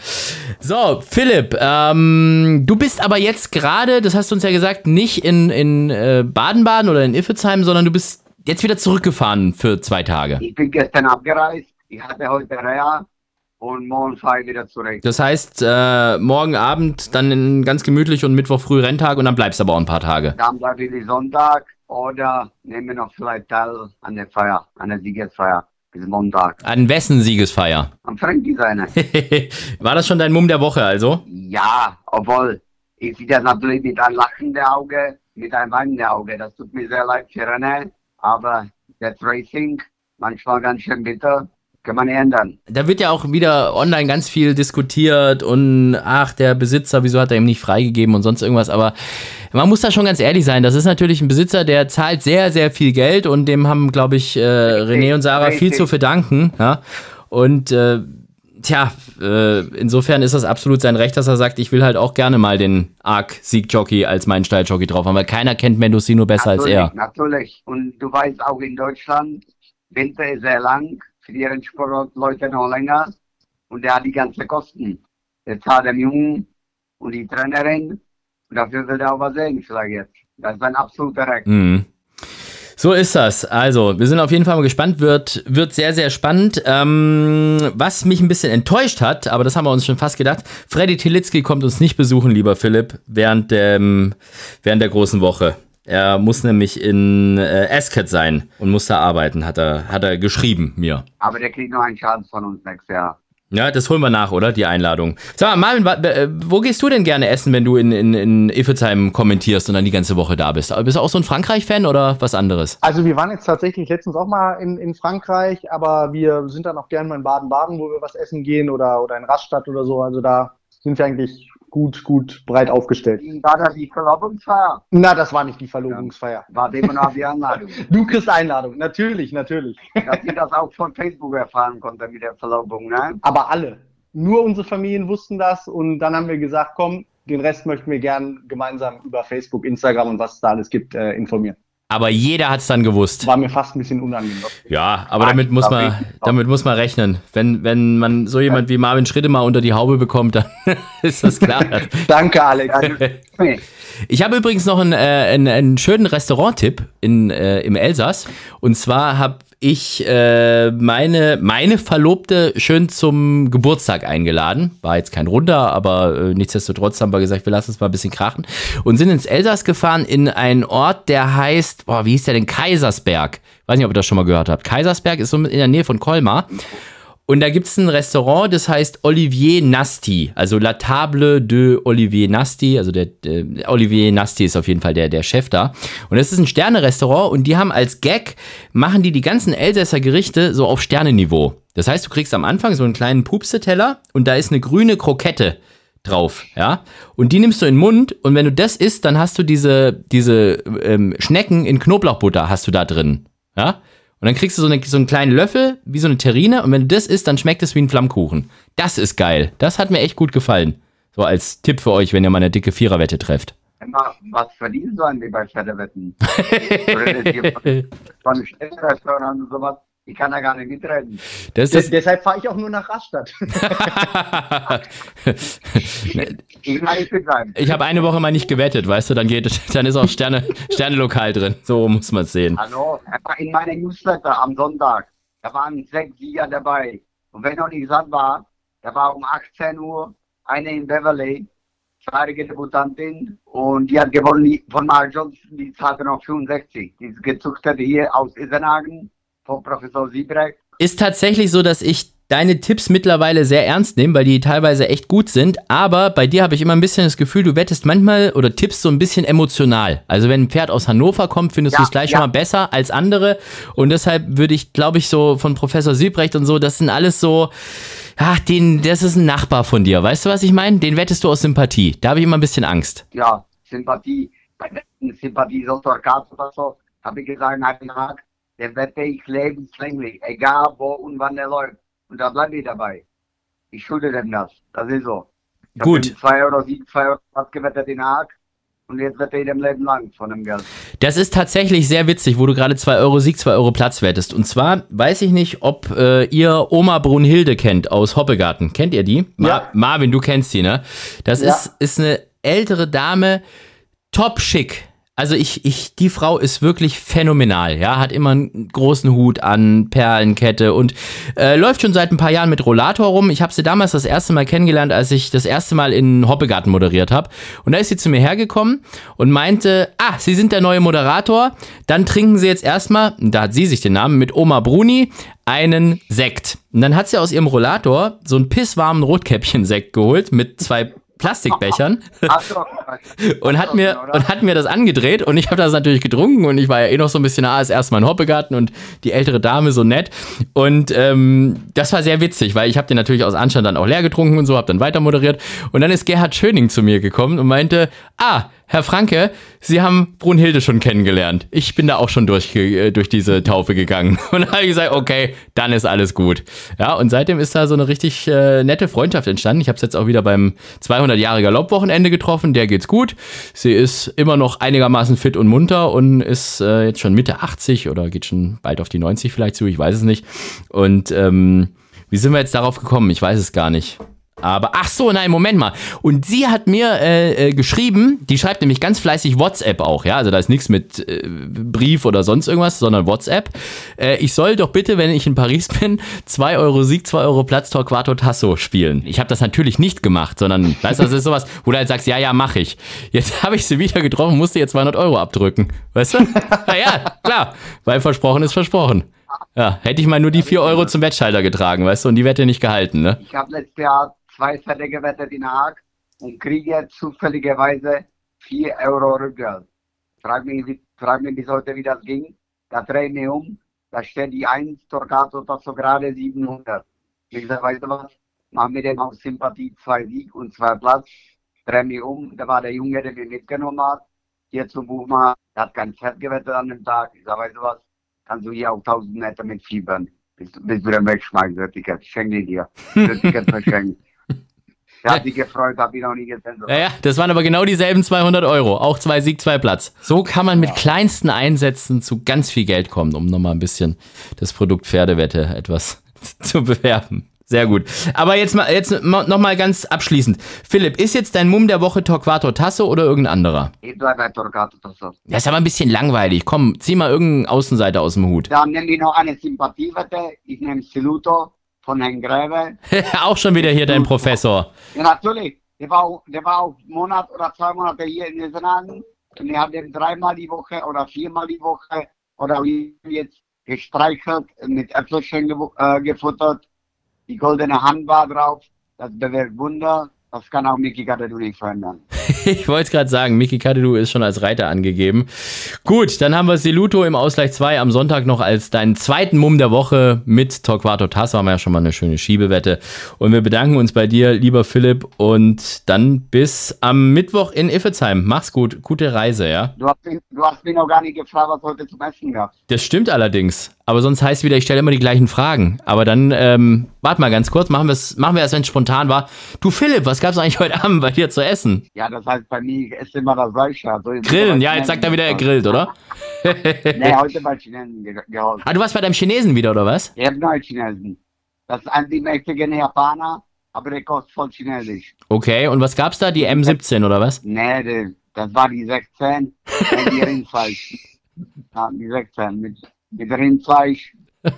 So, Philipp, ähm, du bist aber jetzt gerade, das hast du uns ja gesagt, nicht in, in äh, Baden-Baden oder in Iffezheim, sondern du bist jetzt wieder zurückgefahren für zwei Tage. Ich bin gestern abgereist. Ich hatte heute Reha und morgen fahre ich wieder zurück. Das heißt, äh, morgen Abend dann ganz gemütlich und Mittwoch früh Renntag und dann bleibst du aber auch ein paar Tage. Dann bleibe ich Sonntag oder nehme noch vielleicht teil an der Feier, an der Siegesfeier bis Montag. An wessen Siegesfeier? Am Frankie seine. [LAUGHS] War das schon dein Mumm der Woche also? Ja, obwohl ich sehe das natürlich mit einem lachenden Auge, mit einem weinenden Auge. Das tut mir sehr leid für René, aber that's Racing, manchmal ganz schön bitter, kann man ändern. Da wird ja auch wieder online ganz viel diskutiert und ach, der Besitzer, wieso hat er ihm nicht freigegeben und sonst irgendwas. Aber man muss da schon ganz ehrlich sein. Das ist natürlich ein Besitzer, der zahlt sehr, sehr viel Geld und dem haben, glaube ich, äh, René und Sarah viel richtig. zu verdanken. Ja? Und äh, tja, äh, insofern ist das absolut sein Recht, dass er sagt, ich will halt auch gerne mal den Arc-Sieg-Jockey als meinen Stalljockey drauf haben, weil keiner kennt Mendocino besser als natürlich, er. Natürlich. Und du weißt auch in Deutschland, Winter ist sehr lang, für die Rennsportleute noch länger und der hat die ganzen Kosten. Der zahlt dem Jungen und die Trainerin und dafür will er auch was sehen vielleicht jetzt. Das ist ein absoluter Recht. Mhm. So ist das. Also, wir sind auf jeden Fall mal gespannt. Wird, wird sehr, sehr spannend. Ähm, was mich ein bisschen enttäuscht hat, aber das haben wir uns schon fast gedacht. Freddy Tilitzki kommt uns nicht besuchen, lieber Philipp, während, dem, während der großen Woche. Er muss nämlich in äh, Ascot sein und muss da arbeiten, hat er, hat er geschrieben mir. Aber der kriegt noch einen Schaden von uns nächstes Jahr. Ja, das holen wir nach, oder? Die Einladung. Sag mal, Marvin, äh, wo gehst du denn gerne essen, wenn du in, in, in Iffezheim kommentierst und dann die ganze Woche da bist? Bist du auch so ein Frankreich-Fan oder was anderes? Also wir waren jetzt tatsächlich letztens auch mal in, in Frankreich, aber wir sind dann auch gerne mal in Baden-Baden, wo wir was essen gehen oder, oder in Rastatt oder so. Also da sind wir eigentlich gut, gut breit aufgestellt. War da die Verlobungsfeier? Na, das war nicht die Verlobungsfeier. War immer noch die Anladung. [LAUGHS] Du kriegst Einladung, natürlich, natürlich. Dass ich das auch von Facebook erfahren konnte mit der Verlobung, ne? Aber alle. Nur unsere Familien wussten das und dann haben wir gesagt, komm, den Rest möchten wir gern gemeinsam über Facebook, Instagram und was es da alles gibt, äh, informieren. Aber jeder hat es dann gewusst. War mir fast ein bisschen unangenehm. Ja, aber damit muss man, damit muss man rechnen. Wenn, wenn man so jemand wie Marvin Schritte mal unter die Haube bekommt, dann [LAUGHS] ist das klar. [LAUGHS] Danke, Alex. Ich habe übrigens noch einen, äh, einen, einen schönen Restaurant-Tipp in, äh, im Elsass. Und zwar habe ich äh, meine, meine Verlobte schön zum Geburtstag eingeladen. War jetzt kein Runder, aber äh, nichtsdestotrotz haben wir gesagt, wir lassen es mal ein bisschen krachen. Und sind ins Elsass gefahren in einen Ort, der heißt, boah, wie hieß der denn? Kaisersberg. Weiß nicht, ob ihr das schon mal gehört habt. Kaisersberg ist so in der Nähe von Colmar. Und da gibt es ein Restaurant, das heißt Olivier Nasty, also La Table de Olivier Nasty, also der, der Olivier Nasty ist auf jeden Fall der, der Chef da. Und das ist ein Sterne-Restaurant und die haben als Gag, machen die die ganzen Elsässer Gerichte so auf Sterneniveau. Das heißt, du kriegst am Anfang so einen kleinen Pupseteller und da ist eine grüne Krokette drauf, ja. Und die nimmst du in den Mund und wenn du das isst, dann hast du diese, diese ähm, Schnecken in Knoblauchbutter hast du da drin, ja. Und dann kriegst du so, eine, so einen kleinen Löffel, wie so eine Terrine, und wenn du das isst, dann schmeckt es wie ein Flammkuchen. Das ist geil. Das hat mir echt gut gefallen. So als Tipp für euch, wenn ihr mal eine dicke Viererwette trefft. Was verdienen sollen die bei [LAUGHS] hier von Städterestaurant und sowas? Ich kann da gar nicht mitreden. Das ist Deshalb fahre ich auch nur nach Rastatt. [LAUGHS] Ich bleiben. ich habe eine Woche mal nicht gewettet, weißt du, dann geht es, [LAUGHS] dann ist auch Sterne, Sterne-Lokal drin. So muss man es sehen. Hallo, in meiner Newsletter am Sonntag, da waren sechs Sieger dabei. Und wenn noch nicht satt war, da war um 18 Uhr eine in Beverly, zweijährige Debutantin, und die hat gewonnen von Mark Johnson, die zahlte noch 65. Die ist gezüchtete hier aus Isenhagen, von Professor Siebrecht. Ist tatsächlich so, dass ich deine Tipps mittlerweile sehr ernst nehme, weil die teilweise echt gut sind. Aber bei dir habe ich immer ein bisschen das Gefühl, du wettest manchmal oder tippst so ein bisschen emotional. Also wenn ein Pferd aus Hannover kommt, findest Ja, du es gleich ja. schon mal besser als andere. Und deshalb würde ich, glaube ich, so von Professor Siebrecht und so, das sind alles so, ach, den, das ist ein Nachbar von dir. Weißt du, was ich meine? Den wettest du aus Sympathie. Da habe ich immer ein bisschen Angst. ja, Sympathie, bei Sympathie so Torkat oder so, habe ich gesagt, nein, nein, der wette ich lebenslänglich, egal wo und wann er läuft. Und da bleibe ich dabei. Ich schulde dem das. Das ist so. Ich Gut. Zwei Euro Sieg, zwei Euro was gewettet in Haag. Und jetzt wette ich dem Leben lang von dem Geld. Das ist tatsächlich sehr witzig, wo du gerade 2 Euro Sieg, 2 Euro Platz wettest. Und zwar weiß ich nicht, ob äh, ihr Oma Brunhilde kennt aus Hoppegarten. Kennt ihr die? Ma Ja. Marvin, du kennst sie, ne? Das Ja. ist, ist eine ältere Dame, top schick. Also ich, ich, die Frau ist wirklich phänomenal, ja, hat immer einen großen Hut an, Perlenkette und äh, läuft schon seit ein paar Jahren mit Rollator rum. Ich habe sie damals das erste Mal kennengelernt, als ich das erste Mal in Hoppegarten moderiert habe. Und da ist sie zu mir hergekommen und meinte, ah, Sie sind der neue Moderator, dann trinken Sie jetzt erstmal, da hat sie sich den Namen, mit Oma Bruni einen Sekt. Und dann hat sie aus ihrem Rollator so einen pisswarmen Rotkäppchen-Sekt geholt mit zwei Plastikbechern Also, [LAUGHS] und hat mir und hat mir das angedreht und ich habe das natürlich getrunken und ich war ja eh noch so ein bisschen ah, das erste Mal in Hoppegarten und die ältere Dame so nett. Und ähm, das war sehr witzig, weil ich habe den natürlich aus Anstand dann auch leer getrunken und so, habe dann weiter moderiert. Und dann ist Gerhard Schöning zu mir gekommen und meinte, ah, Herr Franke, Sie haben Brunhilde schon kennengelernt. Ich bin da auch schon durch, äh, durch diese Taufe gegangen. [LAUGHS] Und habe gesagt, okay, dann ist alles gut. Ja, und seitdem ist da so eine richtig äh, nette Freundschaft entstanden. Ich habe es jetzt auch wieder beim 200 Jahre Galoppwochenende getroffen. Der geht's gut. Sie ist immer noch einigermaßen fit und munter und ist äh, jetzt schon Mitte 80 oder geht schon bald auf die 90 vielleicht zu. Ich weiß es nicht. Und ähm, wie sind wir jetzt darauf gekommen? Ich weiß es gar nicht. Aber ach so, nein, Moment mal. Und sie hat mir äh, äh, geschrieben, die schreibt nämlich ganz fleißig WhatsApp auch, ja. Also da ist nichts mit äh, Brief oder sonst irgendwas, sondern WhatsApp. Äh, ich soll doch bitte, wenn ich in Paris [LAUGHS] bin, 2 Euro Sieg, 2 Euro Platz Torquato Tasso spielen. Ich habe das natürlich nicht gemacht, sondern, weißt du, das ist sowas, wo du halt sagst, ja, ja, mach ich. Jetzt [LAUGHS] habe ich sie wieder getroffen, musste jetzt 200 Euro abdrücken. Weißt du? Na ja, klar, weil versprochen ist versprochen. Ja, hätte ich mal nur die 4 Euro zum Wettschalter getragen, weißt du, und die Wette nicht gehalten, ne? ich habe letztes Jahr zwei Fette gewettet in Haag und kriege zufälligerweise 4 Euro Rückgeld. Frag mich, frag mich bis heute, wie das ging. Da drehe ich mich um, da steht die 1 Torquato das so gerade 700. Ich sage, weißt du was, mach mir dem aus Sympathie zwei Sieg und zwei Platz, dreh mich um, da war der Junge, der mich mitgenommen hat, hier zum Buchmann, der hat kein Pferd gewettet an dem Tag. Ich sage, weißt du was, kannst du hier auf 1000 Meter mitfiebern, bis, bis du dann wegschmeißt, das Ticket, schenk dir das Ticket verschenken. Hat sich gefreut, habe ich noch nie gesehen. Ja, ja, das waren aber genau dieselben 200 Euro. Auch zwei Sieg, zwei Platz. So kann man mit kleinsten Einsätzen zu ganz viel Geld kommen, um nochmal ein bisschen das Produkt Pferdewette etwas [LAUGHS] zu bewerben. Sehr gut. Aber jetzt mal, jetzt nochmal ganz abschließend. Philipp, ist jetzt dein Mumm der Woche Torquato Tasso oder irgendein anderer? Ich bleibe bei Torquato Tasso. Das ist aber ein bisschen langweilig. Komm, zieh mal irgendeinen Außenseiter aus dem Hut. Dann nehme ich noch eine Sympathiewette. Ich nehme Siluto von Herrn Gräbe. [LAUGHS] auch schon wieder hier dein Professor. Ja, natürlich. Der war, auch, der war auch einen Monat oder zwei Monate hier in Niederlanden. Und er hat den dreimal die Woche oder viermal die Woche oder wie jetzt gestreichelt, mit Äpfelchen ge äh, gefuttert. Die goldene Hand war drauf. Das bewirkt Wunder. Das kann auch Miki Kadedu nicht verändern. [LAUGHS] ich wollte es gerade sagen, Miki Kadedu ist schon als Reiter angegeben. Gut, dann haben wir Siluto im Ausgleich 2 am Sonntag noch als deinen zweiten Mumm der Woche mit Torquato Tasso. Haben wir ja schon mal eine schöne Schiebewette. Und wir bedanken uns bei dir, lieber Philipp. Und dann bis am Mittwoch in Iffezheim. Mach's gut, gute Reise, ja? Du hast, mich, du hast mich noch gar nicht gefragt, was heute zum Essen gab. Das stimmt allerdings. Aber sonst heißt wieder, ich stelle immer die gleichen Fragen. Aber dann, ähm, warte mal ganz kurz, machen, wir's, machen wir es, wenn es spontan war. Du Philipp, was gab's eigentlich heute Abend bei dir zu essen? Ja, das heißt bei mir ist immer das Gleiche. Also Grillen, ja, jetzt sagt er wieder, er grillt, oder? [LAUGHS] nee, heute bei Chinesen ge geholfen. Ah, du warst bei deinem Chinesen wieder, oder was? Ich habe neue Chinesen. Das ist ein die mächtigen Japaner, aber der kostet voll Chinesisch. Okay, und was gab's da? Die M17 oder was? Nee, das war die 16 und die Rindfleisch. [LAUGHS] Ja, die 16 mit, mit Rindfleisch. [LAUGHS]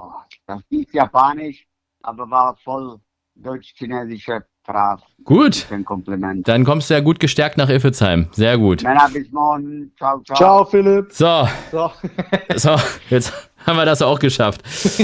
Oh, das ist japanisch, aber war voll deutsch-chinesische Brav. Gut. Ein Kompliment. Dann kommst du ja gut gestärkt nach Iffezheim. Sehr gut. Männer, bis morgen. Ciao, ciao. Ciao, Philipp. So, So. so, jetzt haben wir das auch geschafft.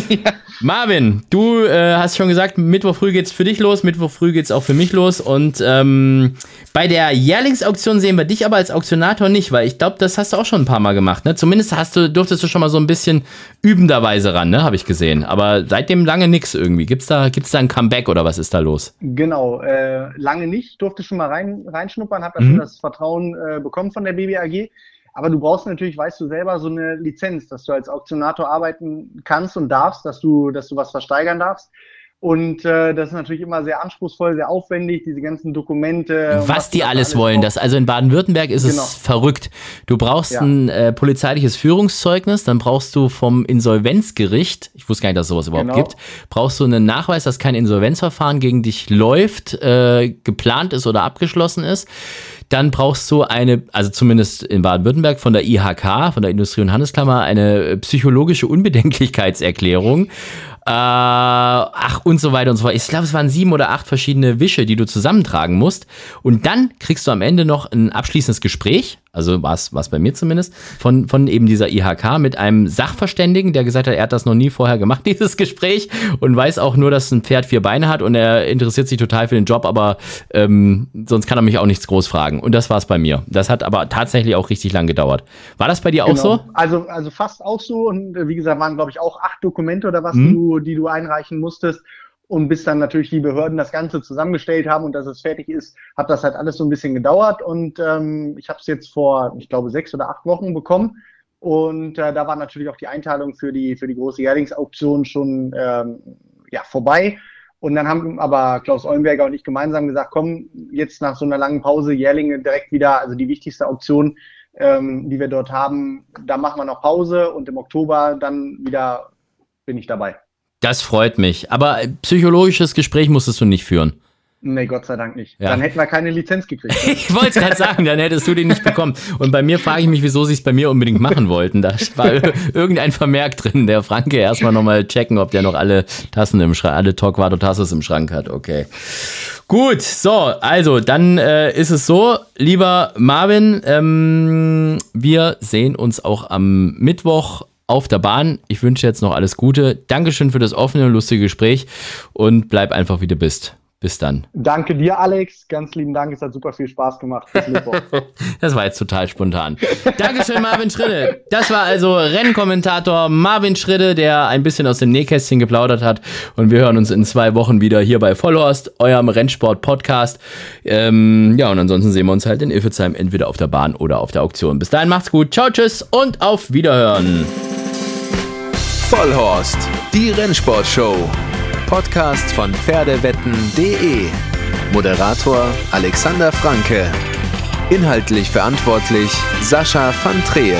[LAUGHS] Marvin, du äh, hast schon gesagt, Mittwoch früh geht's für dich los, Mittwoch früh geht's auch für mich los. Und ähm, bei der Jährlingsauktion sehen wir dich aber als Auktionator nicht, weil ich glaube, das hast du auch schon ein paar Mal gemacht. Ne? Zumindest hast du, durftest du schon mal so ein bisschen übenderweise ran, ne? habe ich gesehen. Aber seitdem lange nix irgendwie. Gibt's da, gibt's da ein Comeback oder was ist da los? Genau, äh, lange nicht, durfte schon mal rein, reinschnuppern, habe ja Mhm. schon das Vertrauen äh, bekommen von der BBAG. Aber du brauchst natürlich, weißt du selber, so eine Lizenz, dass du als Auktionator arbeiten kannst und darfst, dass du, dass du was versteigern darfst. Und äh, das ist natürlich immer sehr anspruchsvoll, sehr aufwendig, diese ganzen Dokumente. Was die du alles wollen. Das, also in Baden-Württemberg ist Genau. es verrückt. Du brauchst Ja. ein äh, polizeiliches Führungszeugnis, dann brauchst du vom Insolvenzgericht, ich wusste gar nicht, dass es sowas überhaupt Genau. gibt, brauchst du einen Nachweis, dass kein Insolvenzverfahren gegen dich läuft, äh, geplant ist oder abgeschlossen ist. Dann brauchst du eine, also zumindest in Baden-Württemberg von der IHK, von der Industrie- und Handelskammer, eine psychologische Unbedenklichkeitserklärung. Äh, ach, und so weiter und so fort. Ich glaube, es waren sieben oder acht verschiedene Wische, die du zusammentragen musst. Und dann kriegst du am Ende noch ein abschließendes Gespräch, also war es bei mir zumindest, von, von eben dieser IHK mit einem Sachverständigen, der gesagt hat, er hat das noch nie vorher gemacht, [LAUGHS] dieses Gespräch, und weiß auch nur, dass ein Pferd vier Beine hat und er interessiert sich total für den Job, aber ähm, sonst kann er mich auch nichts groß fragen. Und das war es bei mir. Das hat aber tatsächlich auch richtig lang gedauert. War das bei dir auch Genau. so? Also, also fast auch so. Und äh, wie gesagt, waren, glaube ich, auch acht Dokumente oder was, die, du, die du einreichen musstest. Und bis dann natürlich die Behörden das Ganze zusammengestellt haben und dass es fertig ist, hat das halt alles so ein bisschen gedauert. Und ähm, ich habe es jetzt vor, ich glaube, sechs oder acht Wochen bekommen. Und äh, da war natürlich auch die Einteilung für die, für die große Jährlingsauktion schon ähm, ja, vorbei. Und dann haben aber Klaus Eulenberger und ich gemeinsam gesagt, komm, jetzt nach so einer langen Pause Jährlinge direkt wieder, also die wichtigste Auktion, ähm, die wir dort haben, da machen wir noch Pause und im Oktober dann wieder bin ich dabei. Das freut mich. Aber psychologisches Gespräch musstest du nicht führen. Nee, Gott sei Dank nicht. Ja. Dann hätten wir keine Lizenz gekriegt. [LAUGHS] Ich wollte es gerade sagen, dann hättest du den nicht bekommen. Und bei mir frage ich mich, wieso sie es bei mir unbedingt machen wollten. Da war ir- [LAUGHS] irgendein Vermerk drin. Der Franke erstmal nochmal checken, ob der noch alle Tassen im Schrank, alle Torquato Tassos im Schrank hat. Okay. Gut, so, also dann äh, ist es so, lieber Marvin, ähm, wir sehen uns auch am Mittwoch auf der Bahn. Ich wünsche jetzt noch alles Gute. Dankeschön für das offene und lustige Gespräch und bleib einfach wie du bist. Bis dann. Danke dir, Alex. Ganz lieben Dank. Es hat super viel Spaß gemacht. [LAUGHS] Das war jetzt total spontan. Dankeschön, Marvin Schridde. Das war also Rennkommentator Marvin Schridde, der ein bisschen aus dem Nähkästchen geplaudert hat. Und wir hören uns in zwei Wochen wieder hier bei Vollhorst, eurem Rennsport-Podcast. Ähm, ja, und ansonsten sehen wir uns halt in Iffezheim entweder auf der Bahn oder auf der Auktion. Bis dahin macht's gut. Ciao, tschüss und auf Wiederhören. Vollhorst, die Rennsportshow. Podcast von Pferdewetten.de Moderator Alexander Franke. Inhaltlich verantwortlich Sascha van Treel.